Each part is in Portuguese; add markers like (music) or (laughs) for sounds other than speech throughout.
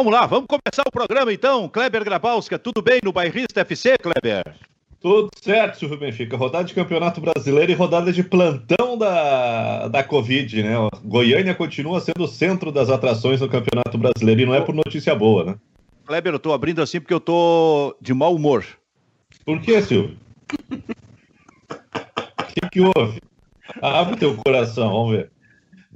Vamos lá, vamos começar o programa então. Kleber Grabowska, tudo bem no Bairrista FC, Kleber? Tudo certo, Silvio Benfica. Rodada de Campeonato Brasileiro e rodada de plantão da, da Covid, né? Goiânia continua sendo o centro das atrações no Campeonato Brasileiro e não é por notícia boa, né? Kleber, eu tô abrindo assim porque eu tô de mau humor. Por que, Silvio? O (laughs) que, que houve? Abre teu coração, vamos ver.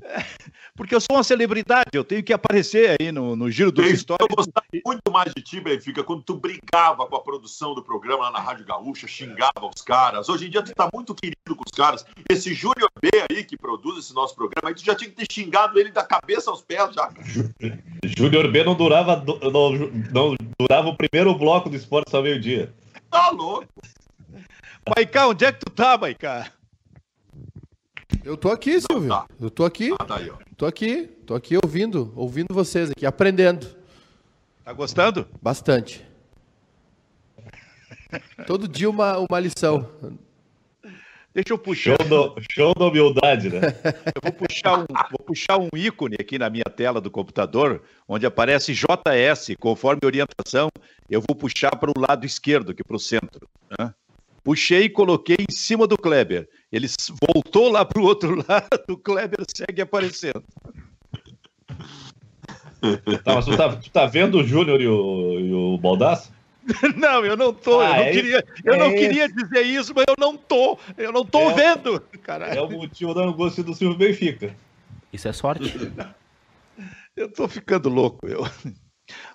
(laughs) porque eu sou uma celebridade, eu tenho que aparecer aí no, no giro dos histórias. Eu gostava muito mais de ti, Benfica, quando tu brigava com a produção do programa lá na Rádio Gaúcha, xingava os caras. Hoje em dia tu tá muito querido com os caras. Esse Júnior B aí que produz esse nosso programa, aí tu já tinha que ter xingado ele da cabeça aos pés já. Júnior B não durava, não, não durava o primeiro bloco do esporte só meio-dia. Tá louco. Maicá, onde é que tu tá, Maicá? Eu tô aqui, Silvio. Tá. Eu tô aqui. Ah, tá aí, ó. Tô aqui, tô aqui ouvindo, ouvindo vocês aqui, aprendendo. Tá gostando? Bastante. Todo dia uma, uma lição. Deixa eu puxar. Show, do, show da humildade, né? Eu vou puxar, um, vou puxar um ícone aqui na minha tela do computador, onde aparece JS, conforme orientação. Eu vou puxar para o lado esquerdo, aqui para o centro. Né? Puxei e coloquei em cima do Kleber. Ele voltou lá para o outro (laughs) lado, o Kleber segue aparecendo. Tá, mas tu tá, tu tá vendo o Júnior e o, e o Baldasso? (laughs) Não, eu não tô. Ah, eu, não, é queria, eu é não queria dizer isso, mas eu não tô. Eu não tô é, vendo. Caralho. É o motivo da angústia do Silvio Benfica. Isso é sorte. (laughs) eu tô ficando louco, eu.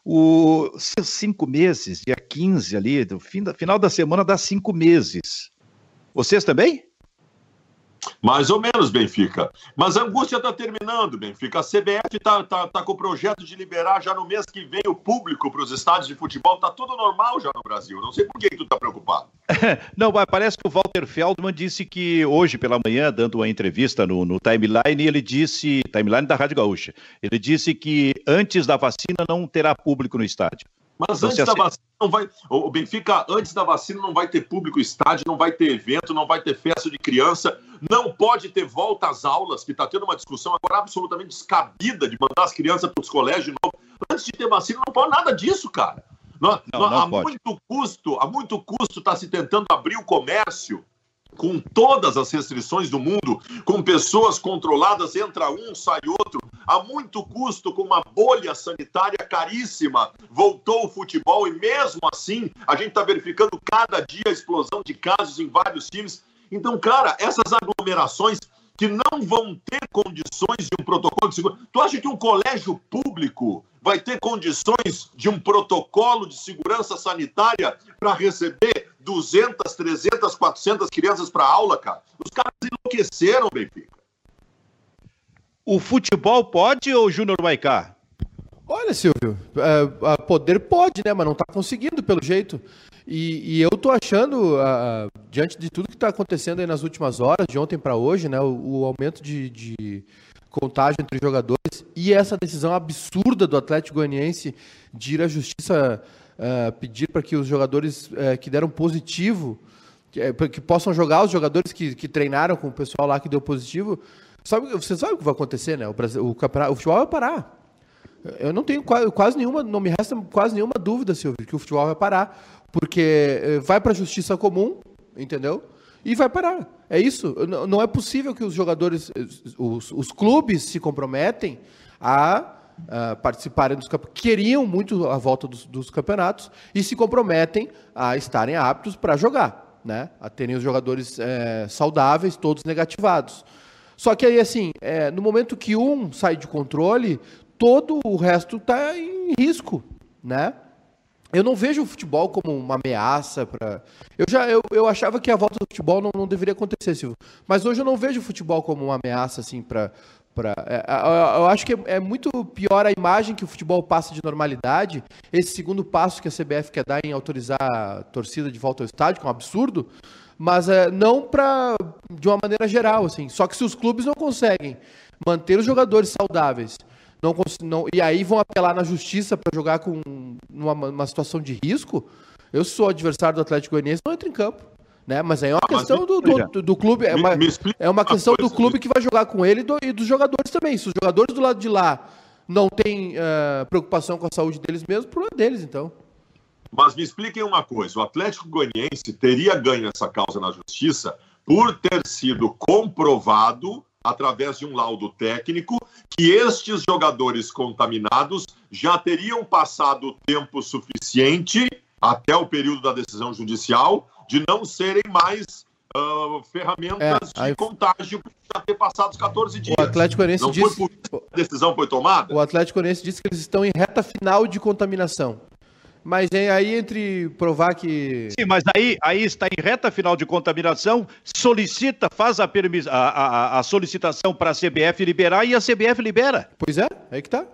O seus cinco meses, dia 15 ali, do fim da, final da semana dá cinco meses. Vocês também? Mais ou menos, Benfica. Mas a angústia está terminando, Benfica. A CBF está tá, tá com o projeto de liberar já no mês que vem o público para os estádios de futebol. Está tudo normal já no Brasil. Não sei por que, tu está preocupado. (laughs) Não, mas parece que o Walter Feldman disse que hoje pela manhã, dando uma entrevista no, no Timeline, ele disse, timeline da Rádio Gaúcha, ele disse que antes da vacina não terá público no estádio. Mas então, antes da vacina não vai. O Benfica, antes da vacina, não vai ter público estádio, não vai ter evento, não vai ter festa de criança, não pode ter volta às aulas, que está tendo uma discussão agora absolutamente descabida de mandar as crianças para os colégios de novo. Antes de ter vacina, não pode nada disso, cara. Não, não, não, há pode. muito custo, há muito custo está se tentando abrir o comércio com todas as restrições do mundo, com pessoas controladas, entra um, sai outro, a muito custo, com uma bolha sanitária caríssima, voltou o futebol e mesmo assim a gente está verificando cada dia a explosão de casos em vários times. Então, cara, essas aglomerações que não vão ter condições de um protocolo de segurança. Tu acha que um colégio público vai ter condições de um protocolo de segurança sanitária para receber 200, 300, 400 crianças para aula, cara? Os caras enlouqueceram, Benfica. O futebol pode ou o Júnior vai cá? Olha, Silvio, é, poder pode, né? Mas não está conseguindo, pelo jeito. E, e eu tô achando, uh, diante de tudo que está acontecendo aí nas últimas horas, de ontem para hoje, né, o, o aumento de, de, contágio entre jogadores e essa decisão absurda do Atlético Goianiense de ir à justiça uh, pedir para que os jogadores uh, que deram positivo, que, eh, que, possam jogar os jogadores que, que treinaram com o pessoal lá que deu positivo. Sabe, você sabe o que vai acontecer, né? O, Brasil, o, o futebol vai parar. Eu não tenho quase, quase nenhuma, não me resta quase nenhuma dúvida, Silvio, que o futebol vai parar porque eh, vai para a justiça comum, entendeu? E vai parar. É isso. Não é possível que os jogadores, eh, os, os clubes se comprometem a, a participarem dos campeonatos, queriam muito a volta dos, dos, campeonatos e se comprometem a estarem aptos para jogar, né? A terem os jogadores é, saudáveis, todos negativados. Só que aí, assim, é, no momento que um sai de controle, todo o resto está em risco, né? eu não vejo o futebol como uma ameaça para. Eu já eu, eu achava que a volta do futebol não, não deveria acontecer, Silvio. Mas hoje eu não vejo o futebol como uma ameaça assim para. Pra, é, eu acho que é, é, muito pior a imagem que o futebol passa de normalidade. Esse segundo passo que a CBF quer dar em autorizar a torcida de volta ao estádio, que é um absurdo, mas é, não para de uma maneira geral, assim. Só que se os clubes não conseguem manter os jogadores saudáveis não, não, e aí vão apelar na justiça para jogar com uma, situação de risco, eu sou adversário do Atlético Goianiense, não entro em campo. Né? Mas aí é uma ah, questão do, do, do, clube. É uma, é uma questão do clube que vai jogar com ele e, do, e dos jogadores também. Se os jogadores do lado de lá não tem uh, preocupação com a saúde deles mesmo, problema deles, então. Mas me expliquem uma coisa: o Atlético Goianiense teria ganho essa causa na justiça por ter sido comprovado, através de um laudo técnico, que estes jogadores contaminados já teriam passado o tempo suficiente, até o período da decisão judicial, de não serem mais uh, ferramentas é, aí... de contágio por já ter passado os 14 dias. O Atlético Goianiense não disse... foi por isso que a decisão foi tomada? O Atlético Goianiense disse que eles estão em reta final de contaminação. Mas aí entre provar que. Sim, mas aí, aí está em reta final de contaminação, solicita, faz a, permis... a, a, a solicitação para a CBF liberar e a CBF libera. Pois é, aí que tá.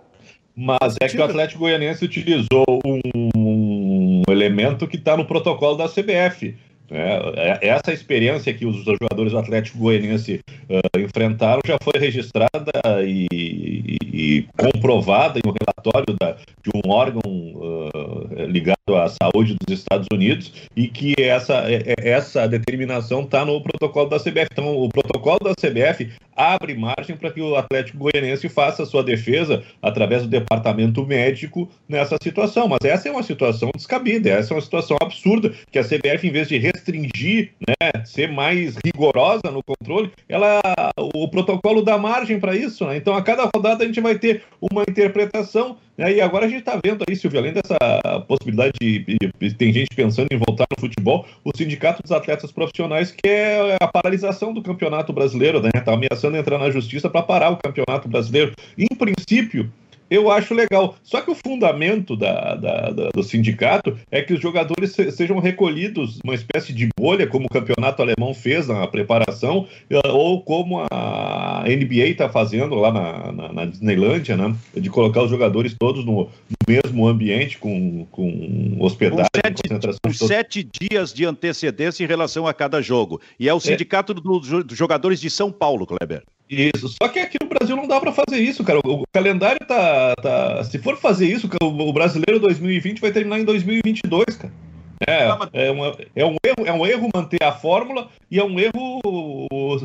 Mas é que o Atlético Goianiense utilizou um, um elemento que está no protocolo da CBF. É, é, essa experiência que os jogadores do Atlético Goianiense uh, enfrentaram já foi registrada e, e, e, comprovada em um relatório da, de um órgão uh, ligado à saúde dos Estados Unidos e que essa, é, essa determinação está no protocolo da CBF. Então, o protocolo da CBF abre margem para que o Atlético Goianiense faça sua defesa através do departamento médico nessa situação. Mas essa é uma situação descabida, essa é uma situação absurda que a CBF, em vez de restringir, né, ser mais rigorosa no controle, ela, o protocolo dá margem para isso. Né? Então, a cada rodada a gente vai ter uma interpretação. Né? E agora a gente está vendo aí, Silvio, além dessa possibilidade de, de, tem gente pensando em voltar no futebol, o Sindicato dos Atletas Profissionais quer a paralisação do Campeonato Brasileiro, né? Está ameaçando entrar na justiça para parar o Campeonato Brasileiro. Em princípio, eu acho legal. Só que o fundamento da, da, da, do sindicato é que os jogadores se, sejam recolhidos uma espécie de bolha, como o campeonato alemão fez na preparação, eh, ou como a NBA está fazendo lá na, na, na, Disneylândia, né? De colocar os jogadores todos no, mesmo ambiente, com, com hospedagem, com sete, concentração. Com sete dias de antecedência em relação a cada jogo. E é o é. sindicato é. dos do jogadores de São Paulo, Kleber. Isso. Só que aqui no Brasil não dá para fazer isso, cara. O, calendário tá, tá. Se for fazer isso, o, brasileiro 2020 vai terminar em 2022, cara. É, é, uma, é, um erro, é um erro manter a fórmula e é um erro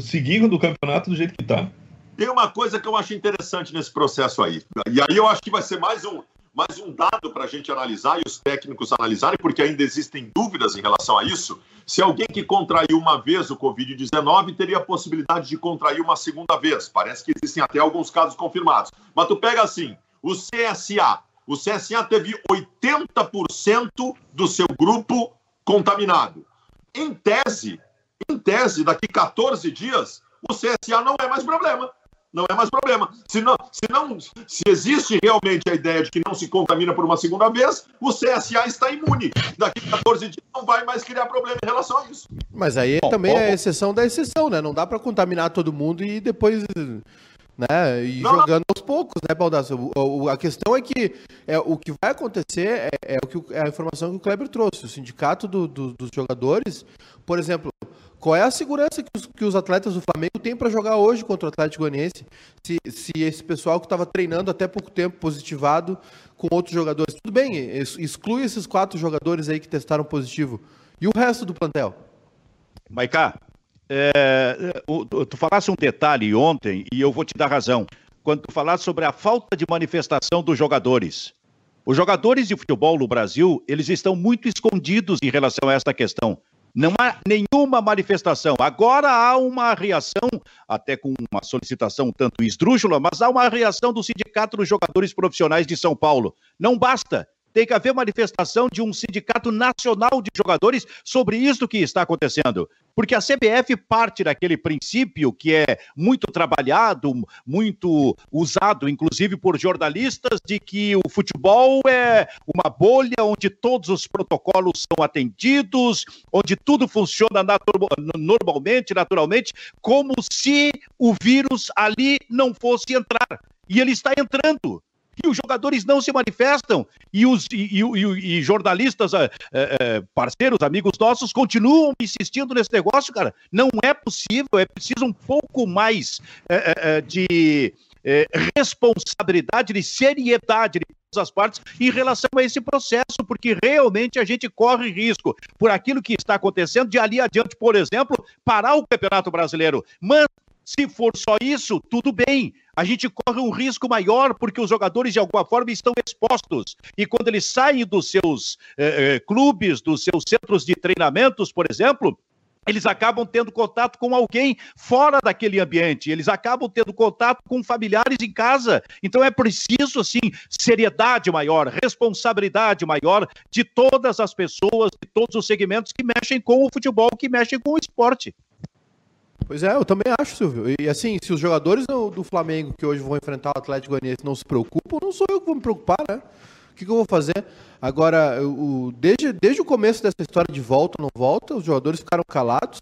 seguir do campeonato do jeito que tá. Tem uma coisa que eu acho interessante nesse processo aí. E aí eu acho que vai ser mais um, mais um dado para a gente analisar e os técnicos analisarem, porque ainda existem dúvidas em relação a isso. Se alguém que contraiu uma vez o Covid-19 teria a possibilidade de contrair uma segunda vez. Parece que existem até alguns casos confirmados. Mas tu pega assim, o CSA. O CSA teve 80% do seu grupo contaminado. Em tese, em tese, daqui 14 dias, o CSA não é mais problema não é mais problema. Se, não, se, não, se existe realmente a ideia de que não se contamina por uma segunda vez, o CSA está imune. Daqui a 14 dias não vai mais criar problema em relação a isso. Mas aí bom, também bom, é a exceção da exceção, né? Não dá para contaminar todo mundo e depois né? E não, jogando não. aos poucos, né, Baldasso? A questão é que é, o que vai acontecer é, é o que, é a informação que o Kleber trouxe. O sindicato do, do, dos jogadores, por exemplo, qual é a segurança que os, que os atletas do Flamengo têm para jogar hoje contra o Atlético Goianiense? Se, se esse pessoal que estava treinando até pouco tempo positivado com outros jogadores, tudo bem, exclui esses quatro jogadores aí que testaram positivo. E o resto do plantel? Maiká, é, tu falasse um detalhe ontem e eu vou te dar razão. Quando tu falaste sobre a falta de manifestação dos jogadores. Os jogadores de futebol no Brasil, eles estão muito escondidos em relação a esta questão. Não há nenhuma manifestação. Agora há uma reação, até com uma solicitação tanto esdrúxula, mas há uma reação do Sindicato dos Jogadores Profissionais de São Paulo. Não basta tem que haver manifestação de um sindicato nacional de jogadores sobre isso que está acontecendo. Porque a CBF parte daquele princípio que é muito trabalhado, muito usado, inclusive por jornalistas, de que o futebol é uma bolha onde todos os protocolos são atendidos, onde tudo funciona normalmente, naturalmente, como se o vírus ali não fosse entrar. E ele está entrando e os jogadores não se manifestam e os e, e, e jornalistas, é, é, parceiros, amigos nossos, continuam insistindo nesse negócio, cara. Não é possível, é preciso um pouco mais é, de responsabilidade, de seriedade de todas as partes em relação a esse processo, porque realmente a gente corre risco por aquilo que está acontecendo de ali adiante, por exemplo, parar o Campeonato Brasileiro. Mas Se for só isso, tudo bem. A gente corre um risco maior porque os jogadores, de alguma forma, estão expostos. E quando eles saem dos seus eh, eh, clubes, dos seus centros de treinamentos, por exemplo, eles acabam tendo contato com alguém fora daquele ambiente, eles acabam tendo contato com familiares em casa. Então é preciso, assim, seriedade maior, responsabilidade maior de todas as pessoas, de todos os segmentos que mexem com o futebol, que mexem com o esporte. Pois é, eu também acho, Silvio. E assim, se os jogadores do Flamengo que hoje vão enfrentar o Atlético Goianiense não se preocupam, não sou eu que vou me preocupar, né? O que, que eu vou fazer? Agora, o, desde, desde o começo dessa história de volta ou não volta, os jogadores ficaram calados,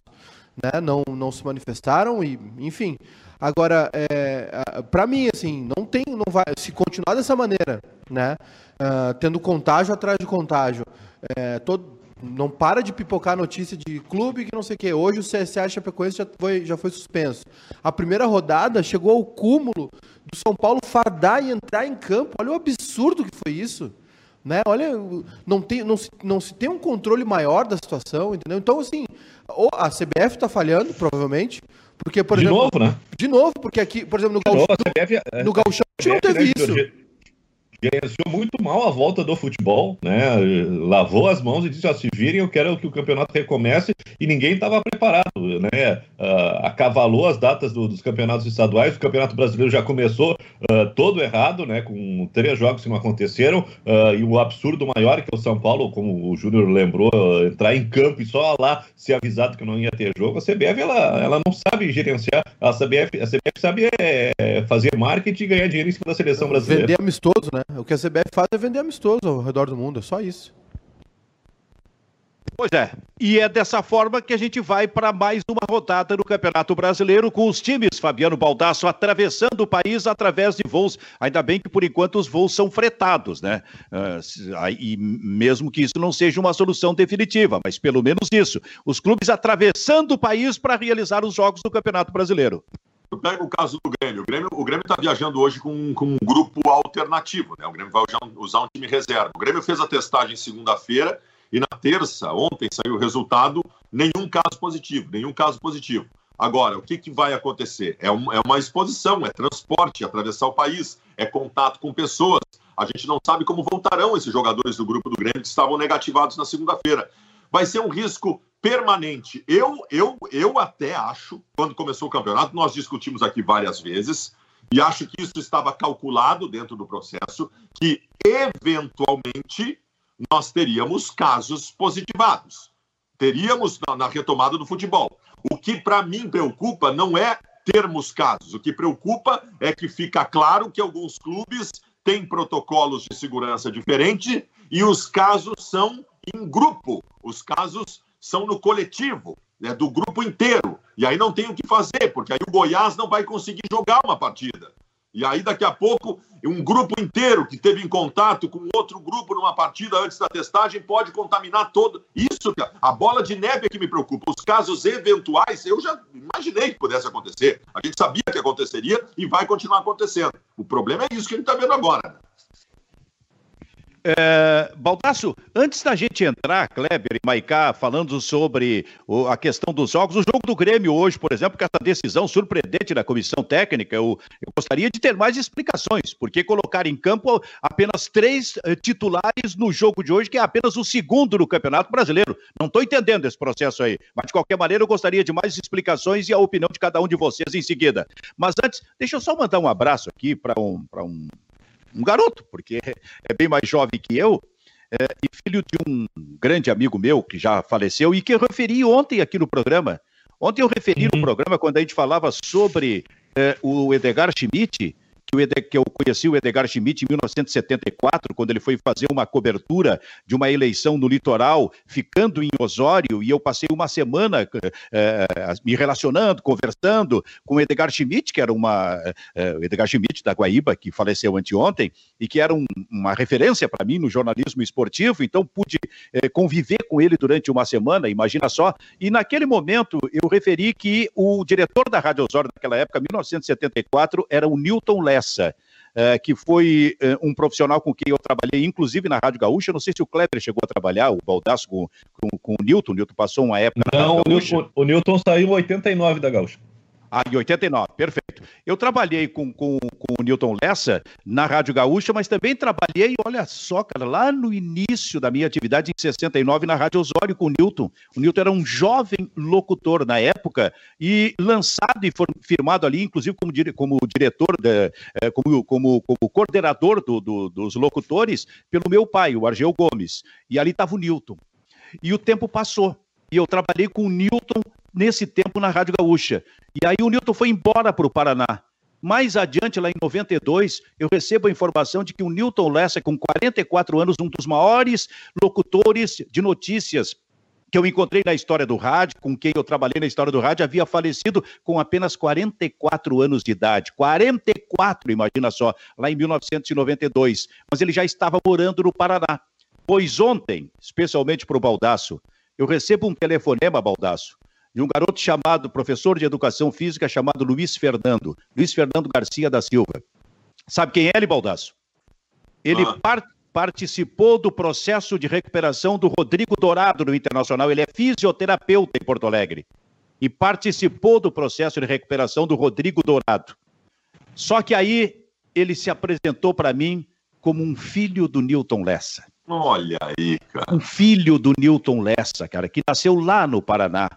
né? não, não se manifestaram, e enfim. Agora, é, para mim, assim, não tem, não vai, se continuar dessa maneira, né? Uh, tendo contágio atrás de contágio, é, todo, não para de pipocar notícia de clube que não sei o quê. Hoje o CSA Chapecoense já foi, já foi suspenso. A primeira rodada chegou ao cúmulo do São Paulo fardar e entrar em campo. Olha o absurdo que foi isso. Né? Olha, não, tem, não, se, não se tem um controle maior da situação, entendeu? Então, assim, ou a CBF está falhando, provavelmente, porque, por de exemplo... De novo, né? De novo, porque aqui, por exemplo, no Gauchão, no, no Gauchão a gente não teve né, isso gerenciou muito mal a volta do futebol, né? Lavou as mãos e disse: ó, se virem, eu quero que o campeonato recomece, e ninguém estava preparado, né? Uh, acavalou as datas do, dos campeonatos estaduais, o campeonato brasileiro já começou uh, todo errado, né? Com três jogos que não aconteceram, uh, e o absurdo maior que é o São Paulo, como o Júnior lembrou, entrar em campo e só lá ser avisado que não ia ter jogo. A CBF ela, ela não sabe gerenciar, a CBF, a CBF sabe é, fazer marketing e ganhar dinheiro em cima da seleção brasileira. Vender amistoso, né? O que a CBF faz é vender amistoso ao redor do mundo, é só isso. Pois é, e é dessa forma que a gente vai para mais uma rodada no Campeonato Brasileiro com os times Fabiano Baldasso atravessando o país através de voos. Ainda bem que por enquanto os voos são fretados, né? Uh, e mesmo que isso não seja uma solução definitiva, mas pelo menos isso. Os clubes atravessando o país para realizar os jogos do Campeonato Brasileiro. Pega o caso do Grêmio. O Grêmio está viajando hoje com, com, um grupo alternativo. Né? O Grêmio vai usar um time reserva. O Grêmio fez a testagem segunda-feira e na terça, ontem, saiu o resultado, nenhum caso positivo, nenhum caso positivo. Agora, o que, que vai acontecer? É, um, é uma exposição, é transporte, é atravessar o país, é contato com pessoas. A gente não sabe como voltarão esses jogadores do grupo do Grêmio que estavam negativados na segunda-feira. Vai ser um risco permanente. Eu, eu, eu até acho, quando começou o campeonato, nós discutimos aqui várias vezes, e acho que isso estava calculado dentro do processo, que eventualmente nós teríamos casos positivados. Teríamos na, na retomada do futebol. O que para mim preocupa não é termos casos, o que preocupa é que fica claro que alguns clubes têm protocolos de segurança diferentes e os casos são em grupo, os casos são no coletivo, né, do grupo inteiro. E aí não tem o que fazer, porque aí o Goiás não vai conseguir jogar uma partida. E aí, daqui a pouco, um grupo inteiro que teve em contato com outro grupo numa partida antes da testagem pode contaminar todo. Isso, a bola de neve é que me preocupa. Os casos eventuais, eu já imaginei que pudesse acontecer. A gente sabia que aconteceria e vai continuar acontecendo. O problema é isso que a gente está vendo agora. É, Baldasso, antes da gente entrar, Kleber e Maicá, falando sobre o, a questão dos jogos, o jogo do Grêmio hoje, por exemplo, com essa decisão surpreendente da comissão técnica, eu, eu gostaria de ter mais explicações, porque colocar em campo apenas três uh, titulares no jogo de hoje, que é apenas o segundo no Campeonato Brasileiro. Não estou entendendo esse processo aí, mas de qualquer maneira eu gostaria de mais explicações e a opinião de cada um de vocês em seguida. Mas antes, deixa eu só mandar um abraço aqui para um, um um garoto, porque é bem mais jovem que eu, é, e filho de um grande amigo meu que já faleceu e que eu referi ontem aqui no programa. Ontem eu referi uhum. no programa quando a gente falava sobre é, o Edgar Schmidt, que, eu conheci o Edgar Schmidt em 1974, quando ele foi fazer uma cobertura de uma eleição no litoral, ficando em Osório, e eu passei uma semana é, me relacionando, conversando com o Edgar Schmidt, que era uma. É, Edgar Schmidt da Guaíba, que faleceu anteontem, e que era um, uma referência para mim no jornalismo esportivo, então pude é, conviver com ele durante uma semana, imagina só. E naquele momento eu referi que o diretor da Rádio Osório naquela época, 1974, era o Newton Lessa essa, uh, que foi uh, um profissional com quem eu trabalhei, inclusive na Rádio Gaúcha. Não sei se o Kleber chegou a trabalhar, o Baldasso, com, com, com o Newton. O Newton passou uma época Não, o Newton, o Newton saiu em 89 da Gaúcha. Ah, em 89, perfeito. Eu trabalhei com, com, com o Newton Lessa na Rádio Gaúcha, mas também trabalhei, olha só, cara, lá no início da minha atividade, em 69, na Rádio Osório com o Newton. O Newton era um jovem locutor na época e lançado e firmado ali, inclusive como, dire, como diretor, de, eh, como, como, como coordenador do, do, dos locutores, pelo meu pai, o Argel Gomes. E ali estava o Newton. E o tempo passou. E eu trabalhei com o Newton nesse tempo na Rádio Gaúcha. E aí o Newton foi embora para o Paraná. Mais adiante, lá em 92, eu recebo a informação de que o Newton Lessa, com 44 anos, um dos maiores locutores de notícias que eu encontrei na história do rádio, com quem eu trabalhei na história do rádio, havia falecido com apenas 44 anos de idade. 44, imagina só, lá em 1992. Mas ele já estava morando no Paraná. Pois ontem, especialmente para o Baldaço, eu recebo um telefonema, Baldaço, de um garoto chamado, professor de educação física, chamado Luiz Fernando, Luiz Fernando Garcia da Silva. Sabe quem é ele, Baldasso? Ele ah. par participou do processo de recuperação do Rodrigo Dourado no Internacional. Ele é fisioterapeuta em Porto Alegre. E participou do processo de recuperação do Rodrigo Dourado. Só que aí ele se apresentou para mim como um filho do Newton Lessa. Olha aí, cara. Um filho do Newton Lessa, cara, que nasceu lá no Paraná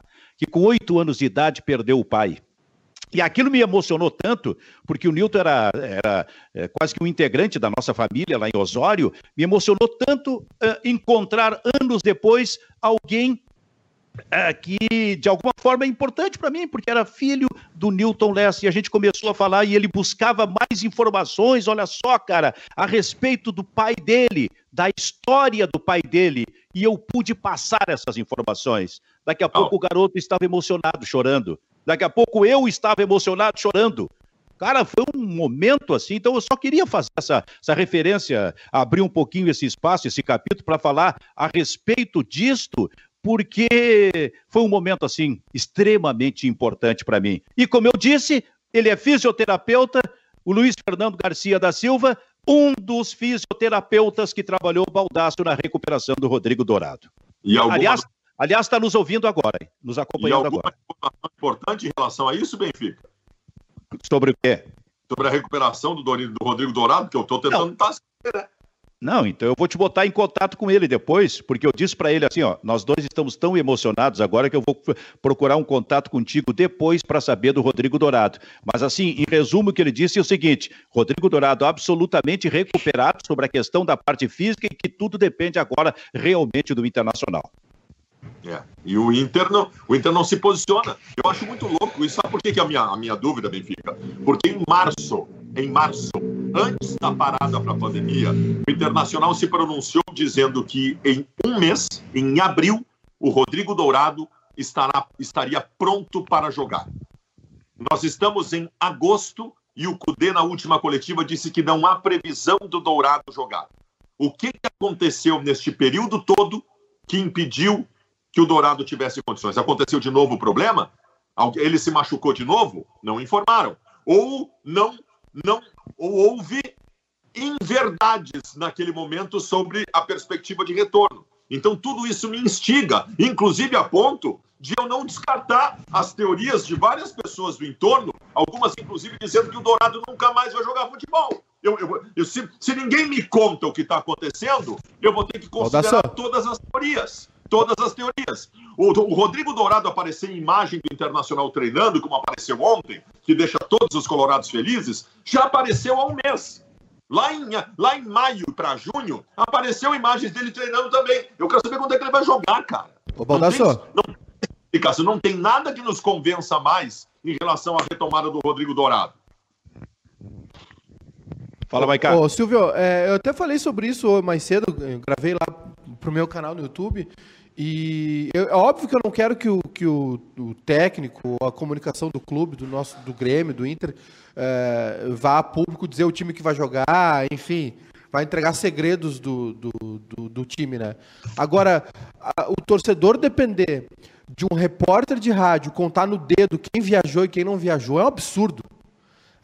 que com oito anos de idade perdeu o pai. E aquilo me emocionou tanto, porque o Newton era, era é, quase que um integrante da nossa família lá em Osório, me emocionou tanto é, encontrar anos depois alguém é, que de alguma forma é importante para mim, porque era filho do Newton Less, e a gente começou a falar e ele buscava mais informações, olha só, cara, a respeito do pai dele, da história do pai dele, e eu pude passar essas informações. Daqui a pouco oh. o garoto estava emocionado, chorando. Daqui a pouco eu estava emocionado, chorando. Cara, foi um momento assim, então eu só queria fazer essa, essa referência, abrir um pouquinho esse espaço, esse capítulo, para falar a respeito disto, porque foi um momento assim extremamente importante para mim. E como eu disse, ele é fisioterapeuta, o Luiz Fernando Garcia da Silva, um dos fisioterapeutas que trabalhou o baldaço na recuperação do Rodrigo Dourado. E alguma... Aliás, Aliás, está nos ouvindo agora, nos acompanhando e alguma agora. informação importante em relação a isso, Benfica? Sobre o quê? Sobre a recuperação do, do Rodrigo Dourado, que eu estou tentando Não. né? Não, então eu vou te botar em contato com ele depois, porque eu disse para ele assim, ó, nós dois estamos tão emocionados agora que eu vou procurar um contato contigo depois para saber do Rodrigo Dourado. Mas assim, em resumo, o que ele disse é o seguinte: Rodrigo Dourado absolutamente recuperado sobre a questão da parte física e que tudo depende agora realmente do Internacional. É. E o Inter não, o Inter não se posiciona. Eu acho muito louco isso. Sabe por que, que a, minha, a minha dúvida, Benfica? Porque em março, em março, antes da parada para a pandemia, o Internacional se pronunciou dizendo que em um mês, em abril, o Rodrigo Dourado estará, estaria pronto para jogar. Nós estamos em agosto e o Cudê, na última coletiva, disse que não há previsão do Dourado jogar. O que aconteceu neste período todo que impediu que o Dourado tivesse condições. Aconteceu de novo o problema? Ele se machucou de novo? Não informaram. Ou não, não, ou houve inverdades naquele momento sobre a perspectiva de retorno. Então tudo isso me instiga, inclusive a ponto de eu não descartar as teorias de várias pessoas do entorno, algumas inclusive dizendo que o Dourado nunca mais vai jogar futebol. Eu, eu, eu se, se, ninguém me conta o que está acontecendo, eu vou ter que considerar todas as teorias todas as teorias. O, o, Rodrigo Dourado aparecer em imagem do Internacional treinando, como apareceu ontem, que deixa todos os colorados felizes, já apareceu há um mês. Lá em, lá em maio para junho, apareceu imagens dele treinando também. Eu quero saber quando é que ele vai jogar, cara. Ô, Baldasso. Não, tem, não, não tem nada que nos convença mais em relação à retomada do Rodrigo Dourado. Fala, Maicá. Ô, Silvio, é, eu até falei sobre isso mais cedo, gravei lá pro meu canal no YouTube. E eu, é óbvio que eu não quero que o, que o, o, técnico, a comunicação do clube, do nosso, do Grêmio, do Inter, é, vá a público dizer o time que vai jogar, enfim, vai entregar segredos do, do, do, do time, né? Agora, a, o torcedor depender de um repórter de rádio contar no dedo quem viajou e quem não viajou é um absurdo.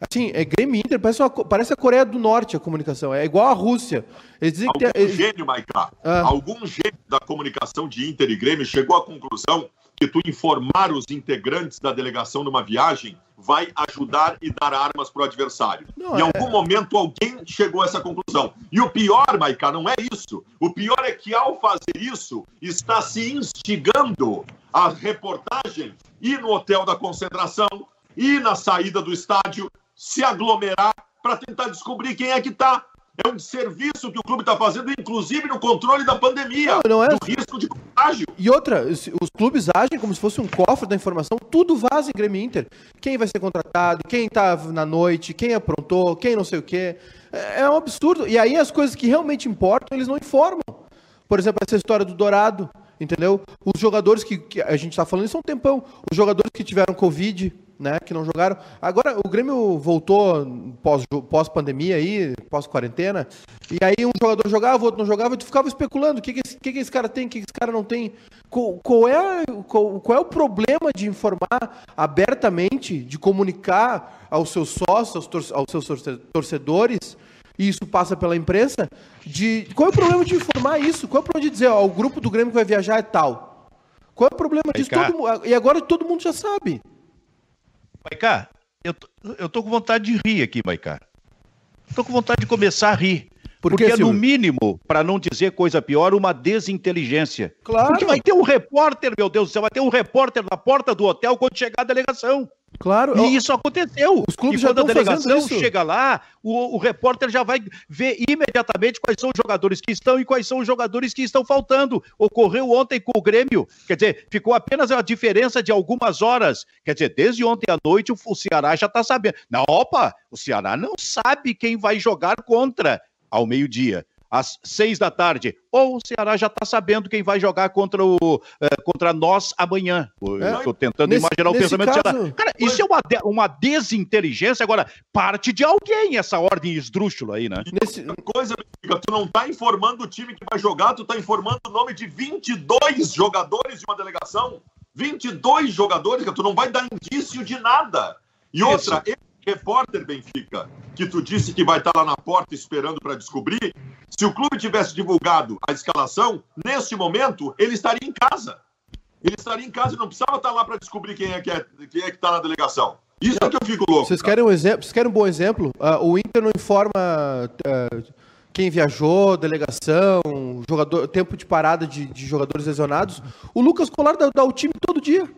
Assim, é Grêmio Inter, parece, uma, parece a Coreia do Norte a comunicação, é igual a Rússia. Eles dizem Algum que, gênio, Maiká, ah. algum gênio da comunicação de Inter e Grêmio chegou à conclusão que tu informar os integrantes da delegação numa viagem vai ajudar e dar armas para o adversário. Não, em é... algum momento alguém chegou a essa conclusão. E o pior, Maica, não é isso. O pior é que ao fazer isso, está se instigando a reportagem ir no hotel da concentração, ir na saída do estádio, se aglomerar para tentar descobrir quem é que está é um serviço que o clube está fazendo, inclusive no controle da pandemia, não, não é... do risco de contágio. E outra, os clubes agem como se fosse um cofre da informação, tudo vaza em Grêmio Inter. Quem vai ser contratado, quem está na noite, quem aprontou, quem não sei o quê. É, é um absurdo. E aí as coisas que realmente importam, eles não informam. Por exemplo, essa história do Dourado, entendeu? Os jogadores que, que a gente está falando isso há um tempão, os jogadores que tiveram Covid, né, que não jogaram. Agora o Grêmio voltou pós, pós pandemia aí, pós quarentena, e aí um jogador jogava, outro não jogava, e tu ficava especulando o que que esse, que que esse cara tem, o que, que esse cara não tem. Qual, qual é, qual, qual, é o problema de informar abertamente, de comunicar aos seus sócios, aos, aos seus torcedores, e isso passa pela imprensa, de qual é o problema de informar isso? Qual é o problema de dizer, ó, o grupo do Grêmio que vai viajar é tal? Qual é o problema disso? Todo, e agora todo mundo já sabe. Maicá, eu, eu tô com vontade de rir aqui, Maicá. Tô com vontade de começar a rir. Porque, Porque é, no mínimo, para não dizer coisa pior, uma desinteligência. Claro. Porque vai ter um repórter, meu Deus do céu, vai ter um repórter na porta do hotel quando chegar a delegação. Claro. E isso aconteceu. Os clubes e quando já a delegação chega lá, o, o, repórter já vai ver imediatamente quais são os jogadores que estão e quais são os jogadores que estão faltando. Ocorreu ontem com o Grêmio. Quer dizer, ficou apenas a diferença de algumas horas. Quer dizer, desde ontem à noite o Ceará já está sabendo. Não, opa, o Ceará não sabe quem vai jogar contra ao meio-dia às seis da tarde. Ou o Ceará já está sabendo quem vai jogar contra, o, uh, contra nós amanhã. Estou é, tentando nesse, imaginar o pensamento caso, do Ceará. Cara, isso é uma, uma desinteligência. Agora, parte de alguém essa ordem esdrúxula aí, né? Nesse... Coisa, tu não está informando o time que vai jogar, tu está informando o nome de 22 jogadores de uma delegação. 22 jogadores, que tu não vai dar indício de nada. E outra, esse repórter Benfica, que tu disse que vai estar lá na porta esperando para descobrir, se o clube tivesse divulgado a escalação, neste momento, ele estaria em casa. Ele estaria em casa e não precisava estar lá para descobrir quem é que é, quem é que está na delegação. Isso é que eu fico louco. Vocês querem um exemplo? Vocês querem um bom exemplo? Uh, o Inter não informa uh, quem viajou, delegação, jogador, tempo de parada de, de jogadores lesionados. O Lucas Colar dá, dá o time todo dia.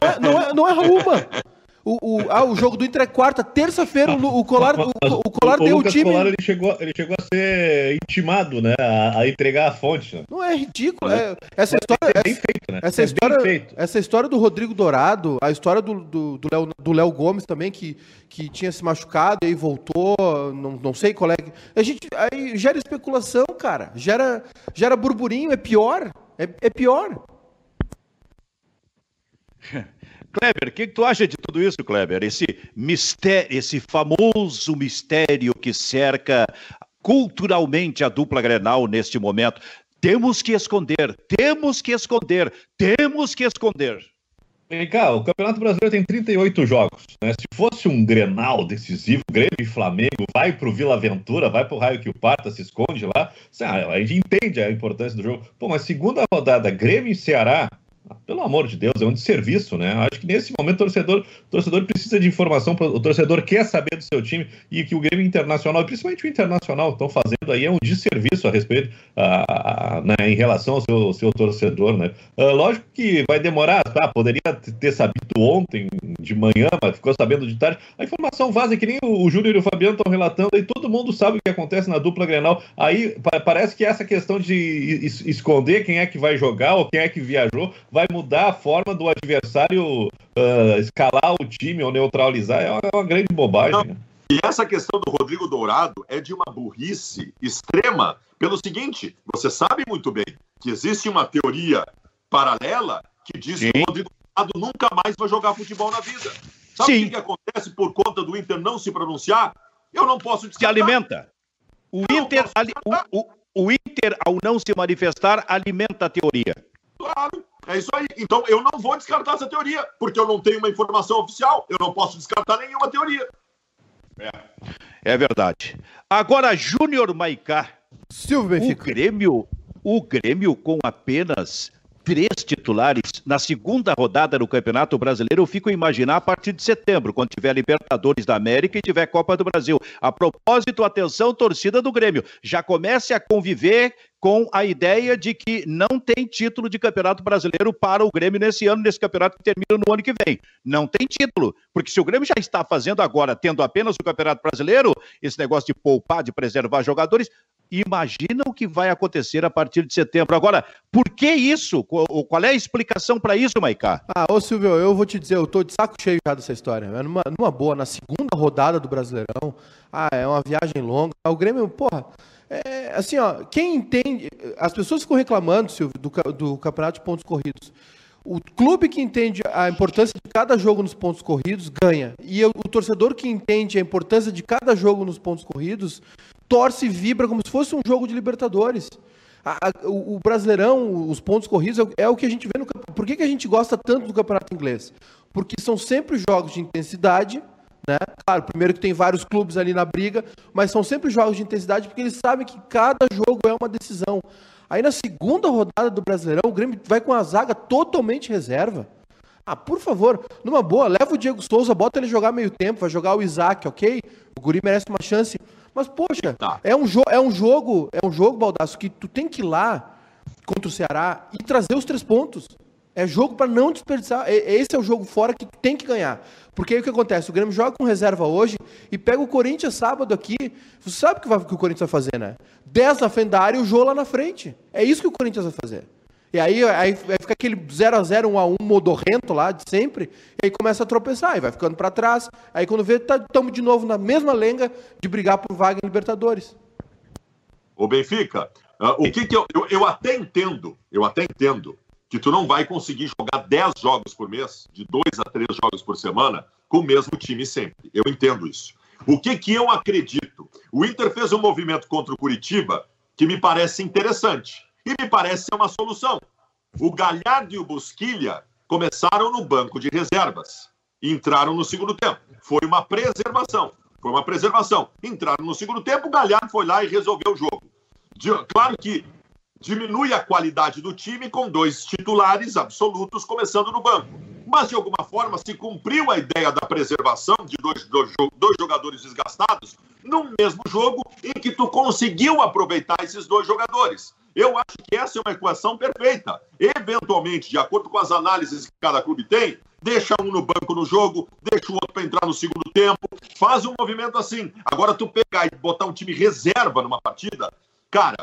Não é, não é, não é uma. (laughs) O, o, ah, o jogo do Inter é quarta, terça-feira o, o Colar, o, o Colar o, deu o time. Colar, ele chegou, ele chegou a ser intimado, né, a, a entregar a fonte. Né? Não é ridículo, é, essa história, é bem feito, né? Essa é história, feito. essa história do Rodrigo Dourado, a história do do, do, Léo, do Léo Gomes também que, que tinha se machucado e aí voltou, não, não sei qual é. A gente aí gera especulação, cara, gera gera burburinho, é pior, é, é pior. (laughs) Kleber, o que, que, tu acha de tudo isso, Kleber? Esse mistério, esse famoso mistério que cerca culturalmente a dupla Grenal neste momento. Temos que esconder, temos que esconder, temos que esconder. Vem cá, o Campeonato Brasileiro tem 38 jogos. Né? Se fosse um Grenal decisivo, Grêmio e Flamengo, vai pro Vila Aventura, vai pro raio que o parta, se esconde lá, a gente entende a importância do jogo. Pô, mas segunda rodada, Grêmio e Ceará, pelo amor de Deus, é um desserviço, né? Acho que nesse momento o torcedor, o torcedor precisa de informação, o torcedor quer saber do seu time e que o Grêmio Internacional, principalmente o Internacional, estão fazendo aí é um desserviço a respeito, a, a, né, em relação ao seu, seu torcedor, né? Uh, lógico que vai demorar, tá? Poderia ter sabido ontem de manhã, mas ficou sabendo de tarde. A informação vaza, que nem o, o Júnior e o Fabiano estão relatando, e todo mundo sabe o que acontece na dupla Grenal. Aí pa, parece que essa questão de es, esconder quem é que vai jogar ou quem é que viajou vai mudar a forma do adversário uh, escalar o time ou neutralizar é uma, é uma grande bobagem. Né? E essa questão do Rodrigo Dourado é de uma burrice extrema, pelo seguinte: você sabe muito bem que existe uma teoria paralela que diz Sim. que o Rodrigo Dourado nunca mais vai jogar futebol na vida. Sabe Sim. o que, que, acontece por conta do Inter não se pronunciar? Eu não posso descartar. Se alimenta. O Inter, ali, o, o, o Inter, ao não se manifestar, alimenta a teoria. Claro. É isso aí. Então eu não vou descartar essa teoria, porque eu não tenho uma informação oficial. Eu não posso descartar nenhuma teoria. É, é verdade. Agora, Júnior Maicá. Silvio Benfica. O Grêmio, o Grêmio com apenas três titulares na segunda rodada do Campeonato Brasileiro, eu fico a imaginar a partir de setembro, quando tiver Libertadores da América e tiver Copa do Brasil. A propósito, atenção, torcida do Grêmio, já comece a conviver com a ideia de que não tem título de Campeonato Brasileiro para o Grêmio nesse ano, nesse campeonato que termina no ano que vem. Não tem título, porque se o Grêmio já está fazendo agora, tendo apenas o Campeonato Brasileiro, esse negócio de poupar, de preservar jogadores, imagina o que vai acontecer a partir de setembro. Agora, por que isso? Qual é a explicação para isso, Maicá? Ah, ô Silvio, eu vou te dizer, eu tô de saco cheio já dessa história. É numa, numa boa, na segunda rodada do Brasileirão, ah, é uma viagem longa. O Grêmio, porra é, assim, ó, quem entende. As pessoas ficam reclamando, Silvio, do, do campeonato de pontos corridos. O clube que entende a importância de cada jogo nos pontos corridos ganha. E o, o torcedor que entende a importância de cada jogo nos pontos corridos torce e vibra como se fosse um jogo de Libertadores. A, a, o, o, Brasileirão, os pontos corridos, é, é, o que a gente vê no Por que, que a gente gosta tanto do campeonato inglês? Porque são sempre jogos de intensidade né? Claro, primeiro que tem vários clubes ali na briga, mas são sempre jogos de intensidade porque eles sabem que cada jogo é uma decisão. Aí na segunda rodada do Brasileirão, o Grêmio vai com a zaga totalmente reserva. Ah, por favor, numa boa, leva o Diego Souza, bota ele jogar meio tempo, vai jogar o Isaac, ok? O Guri merece uma chance. Mas, poxa, tá. é, um é um jogo, é um jogo, Baldaço, que tu tem que ir lá contra o Ceará e trazer os três pontos. É jogo para não desperdiçar. Esse é o jogo fora que tem que ganhar. Porque aí o que acontece? O Grêmio joga com reserva hoje e pega o Corinthians sábado aqui. Você sabe o que, vai, que o Corinthians vai fazer, né? 10 na frente da área e o Jô lá na frente. É isso que o Corinthians vai fazer. E aí, aí ficar aquele 0x0, 1x1 modorrento lá de sempre. E aí começa a tropeçar e vai ficando para trás. Aí quando vê, estamos tá, de novo na mesma lenga de brigar por vaga em Libertadores. O Benfica, uh, o que, que eu, eu, eu até entendo, eu até entendo que tu não vai conseguir jogar 10 jogos por mês, de 2 a 3 jogos por semana, com o mesmo time sempre. Eu entendo isso. O que, que eu acredito? O Inter fez um movimento contra o Curitiba que me parece interessante e me parece ser uma solução. O Galhardo e o Busquilha começaram no banco de reservas entraram no segundo tempo. Foi uma preservação. Foi uma preservação. Entraram no segundo tempo, o Galhardo foi lá e resolveu o jogo. Claro que diminui a qualidade do time com dois titulares absolutos começando no banco. Mas, de alguma forma, se cumpriu a ideia da preservação de dois, dois, dois jogadores desgastados no mesmo jogo em que tu conseguiu aproveitar esses dois jogadores. Eu acho que essa é uma equação perfeita. Eventualmente, de acordo com as análises que cada clube tem, deixa um no banco no jogo, deixa o outro para entrar no segundo tempo, faz um movimento assim. Agora, tu pegar e botar um time reserva numa partida, cara,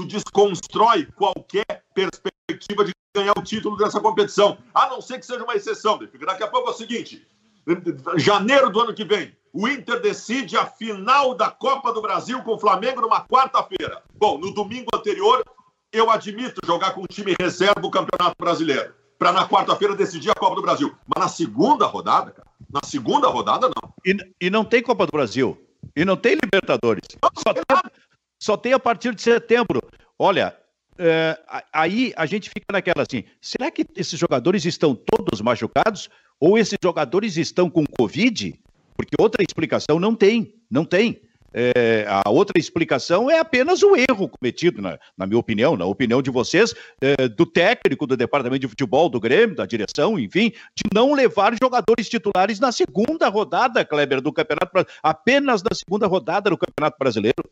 tu desconstrói qualquer perspectiva de ganhar o título dessa competição, a não ser que seja uma exceção. Daqui a pouco é o seguinte: janeiro do ano que vem, o Inter decide a final da Copa do Brasil com o Flamengo numa quarta-feira. Bom, no domingo anterior, eu admito jogar com o time reserva o Campeonato Brasileiro, para na quarta-feira decidir a Copa do Brasil. Mas na segunda rodada, cara, na segunda rodada, não. E, e não tem Copa do Brasil. E não tem Libertadores. Não, só, tem, só tem a partir de setembro. Olha, é, aí a gente fica naquela assim: será que esses jogadores estão todos machucados? Ou esses jogadores estão com Covid? Porque outra explicação não tem, não tem. É, a outra explicação é apenas o erro cometido, na, na minha opinião, na opinião de vocês, é, do técnico do departamento de futebol do Grêmio, da direção, enfim, de não levar jogadores titulares na segunda rodada, Kleber, do Campeonato Brasileiro, apenas na segunda rodada do Campeonato Brasileiro.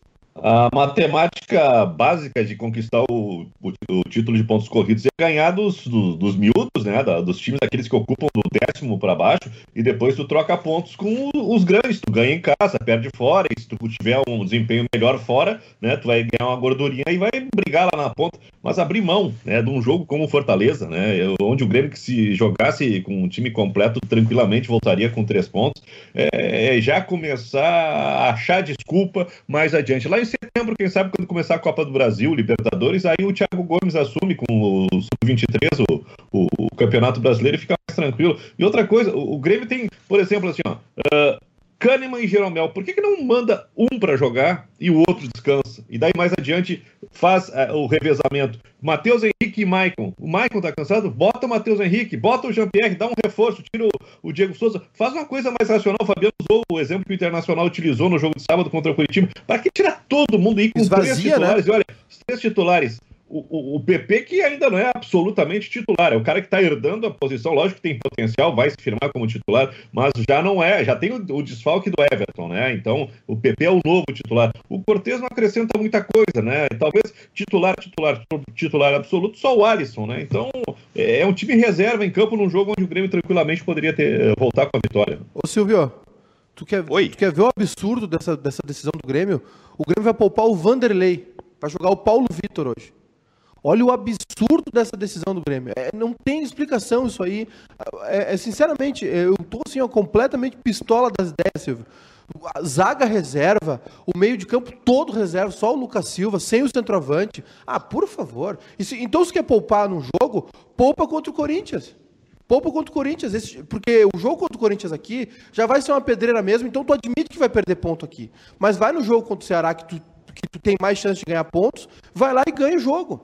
A matemática básica de conquistar o, o, o, título de pontos corridos é ganhar dos, dos, dos miúdos, né? Da, dos times aqueles que ocupam do décimo para baixo, e depois tu troca pontos com os grandes. Tu ganha em casa, perde fora, e se tu tiver um desempenho melhor fora, né? Tu vai ganhar uma gordurinha e vai brigar lá na ponta. Mas abrir mão né, de um jogo como Fortaleza, né? Onde o Grêmio que se jogasse com um time completo tranquilamente voltaria com três pontos, é, é já começar a achar desculpa mais adiante. Lá em setembro, quem sabe, quando começar a Copa do Brasil, Libertadores, aí o Thiago Gomes assume com o Sub-23 o, o, o, Campeonato Brasileiro e fica mais tranquilo. E outra coisa, o, o Grêmio tem, por exemplo, assim, ó, uh, Kahneman e Jeromel, por que, que não manda um para jogar e o outro descansa? E daí mais adiante faz uh, o revezamento. Matheus Henrique e Maicon. O Maicon tá cansado? Bota o Matheus Henrique, bota o Jean-Pierre, dá um reforço, tira o, o, Diego Souza. Faz uma coisa mais racional. O Fabiano usou o exemplo que o Internacional utilizou no jogo de sábado contra o Curitiba. Para que tirar todo mundo e ir com Esvazia, três né? titulares? Né? E olha, os três titulares o, o, PP que ainda não é absolutamente titular, é o cara que está herdando a posição, lógico que tem potencial, vai se firmar como titular, mas já não é, já tem o, o desfalque do Everton, né? Então o PP é o novo titular. O Cortez não acrescenta muita coisa, né? Talvez titular, titular, titular absoluto, só o Alisson, né? Então é, é um time reserva em campo num jogo onde o Grêmio tranquilamente poderia ter, voltar com a vitória. Ô Silvio, tu quer, Oi. tu quer ver o absurdo dessa, dessa decisão do Grêmio? O Grêmio vai poupar o Vanderlei para jogar o Paulo Vitor hoje. Olha o absurdo dessa decisão do Grêmio. É, não tem explicação isso aí. É, é, sinceramente, eu estou assim, ó, completamente pistola das ideias, Silvio. A zaga reserva, o meio de campo todo reserva, só o Lucas Silva, sem o centroavante. Ah, por favor. Se, então, se quer poupar num jogo, poupa contra o Corinthians. Poupa contra o Corinthians, esse, porque o jogo contra o Corinthians aqui já vai ser uma pedreira mesmo, então tu admite que vai perder ponto aqui. Mas vai no jogo contra o Ceará, que tu, que tu tem mais chance de ganhar pontos, vai lá e ganha o jogo.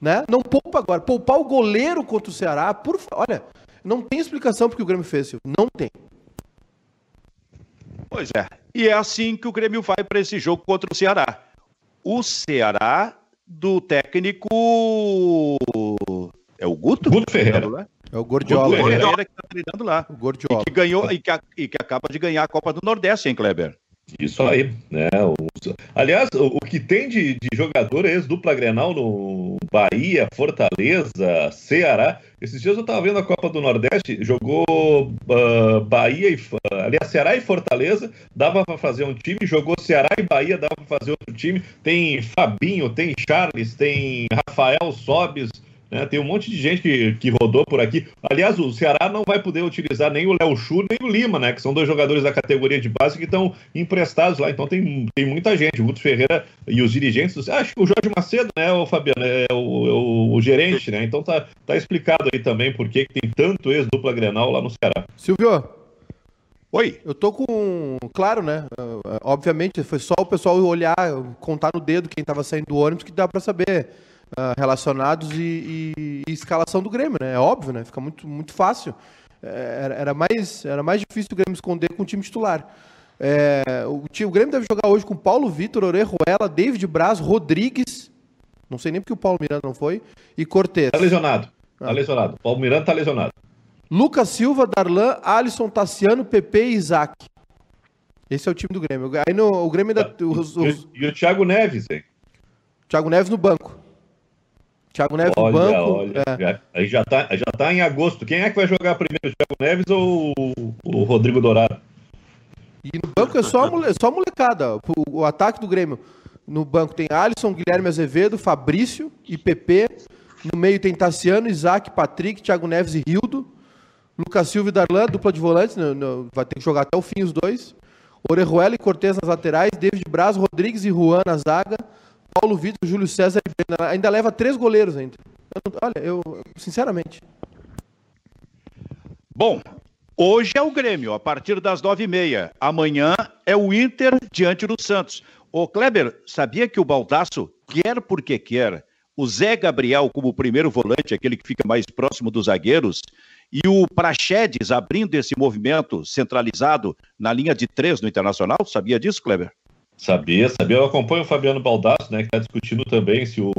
Né? Não poupa agora. Poupar o goleiro contra o Ceará, por Olha, não tem explicação porque o Grêmio fez, Silvio. Não tem. Pois é. E é assim que o Grêmio vai para esse jogo contra o Ceará. O Ceará do técnico. É o Guto? Guto Ferreira. Né? É o Gordiola. Guto Ferreira que está treinando lá. O Gordiola. E que, ganhou, e que, e que acaba de ganhar a Copa do Nordeste, hein, Kleber? Isso aí, né? aliás, o, que tem de, de jogador é dupla Grenal no Bahia, Fortaleza, Ceará. Esses dias eu estava vendo a Copa do Nordeste, jogou uh, Bahia e aliás, Ceará e Fortaleza, dava para fazer um time, jogou Ceará e Bahia, dava para fazer outro time. Tem Fabinho, tem Charles, tem Rafael Sobes, né? Tem um monte de gente que, que rodou por aqui. Aliás, o Ceará não vai poder utilizar nem o Léo Chu nem o Lima, né? Que são dois jogadores da categoria de base que estão emprestados lá. Então tem, tem muita gente. O Guto Ferreira e os dirigentes. Acho que o Jorge Macedo, né, o Fabiano, é o, é o, o gerente, né? Então tá, tá explicado aí também por que tem tanto ex-dupla Grenal lá no Ceará. Silvio, Oi. Eu tô com. Claro, né? Obviamente, foi só o pessoal olhar, contar no dedo quem estava saindo do ônibus que dá para saber uh, relacionados e, e, e, escalação do Grêmio, né? É óbvio, né? Fica muito, muito fácil. É, era, era, mais, era mais difícil o Grêmio esconder com o time titular. É, o, o, Grêmio deve jogar hoje com Paulo Vitor, Orejuela, David Braz, Rodrigues, não sei nem porque o Paulo Miranda não foi, e Cortez. Tá lesionado. Tá ah. lesionado. Paulo Miranda tá lesionado. Lucas Silva, Darlan, Alisson, Tassiano, Pepe e Isaac. Esse é o time do Grêmio. Aí no, o Grêmio ainda. Os, os... E, o Thiago Neves, hein? Thiago Neves no banco. Thiago Neves olha, no banco. Olha, é. Aí já tá, já tá em agosto. Quem é que vai jogar primeiro, o Thiago Neves ou o, Rodrigo Dourado? E no banco é só, mole, só molecada. O, o, ataque do Grêmio. No banco tem Alisson, Guilherme Azevedo, Fabrício e PP. No meio tem Tassiano, Isaac, Patrick, Thiago Neves e Rildo. Lucas Silva e Darlan, dupla de volantes. No, no, vai ter que jogar até o fim os dois. Orejuela e Cortez nas laterais. David Braz, Rodrigues e Juan na zaga. Paulo Vitor, Júlio César e. Ainda leva três goleiros ainda. Eu, olha, eu, sinceramente. Bom, hoje é o Grêmio, a partir das nove e meia. Amanhã é o Inter diante do Santos. Ô Kleber, sabia que o Baldaço quer porque quer o Zé Gabriel como primeiro volante, aquele que fica mais próximo dos zagueiros, e o Praxedes abrindo esse movimento centralizado na linha de três no Internacional? Sabia disso, Kleber? Sabia, sabia. Eu acompanho o Fabiano Baldasso, né, que está discutindo também se o,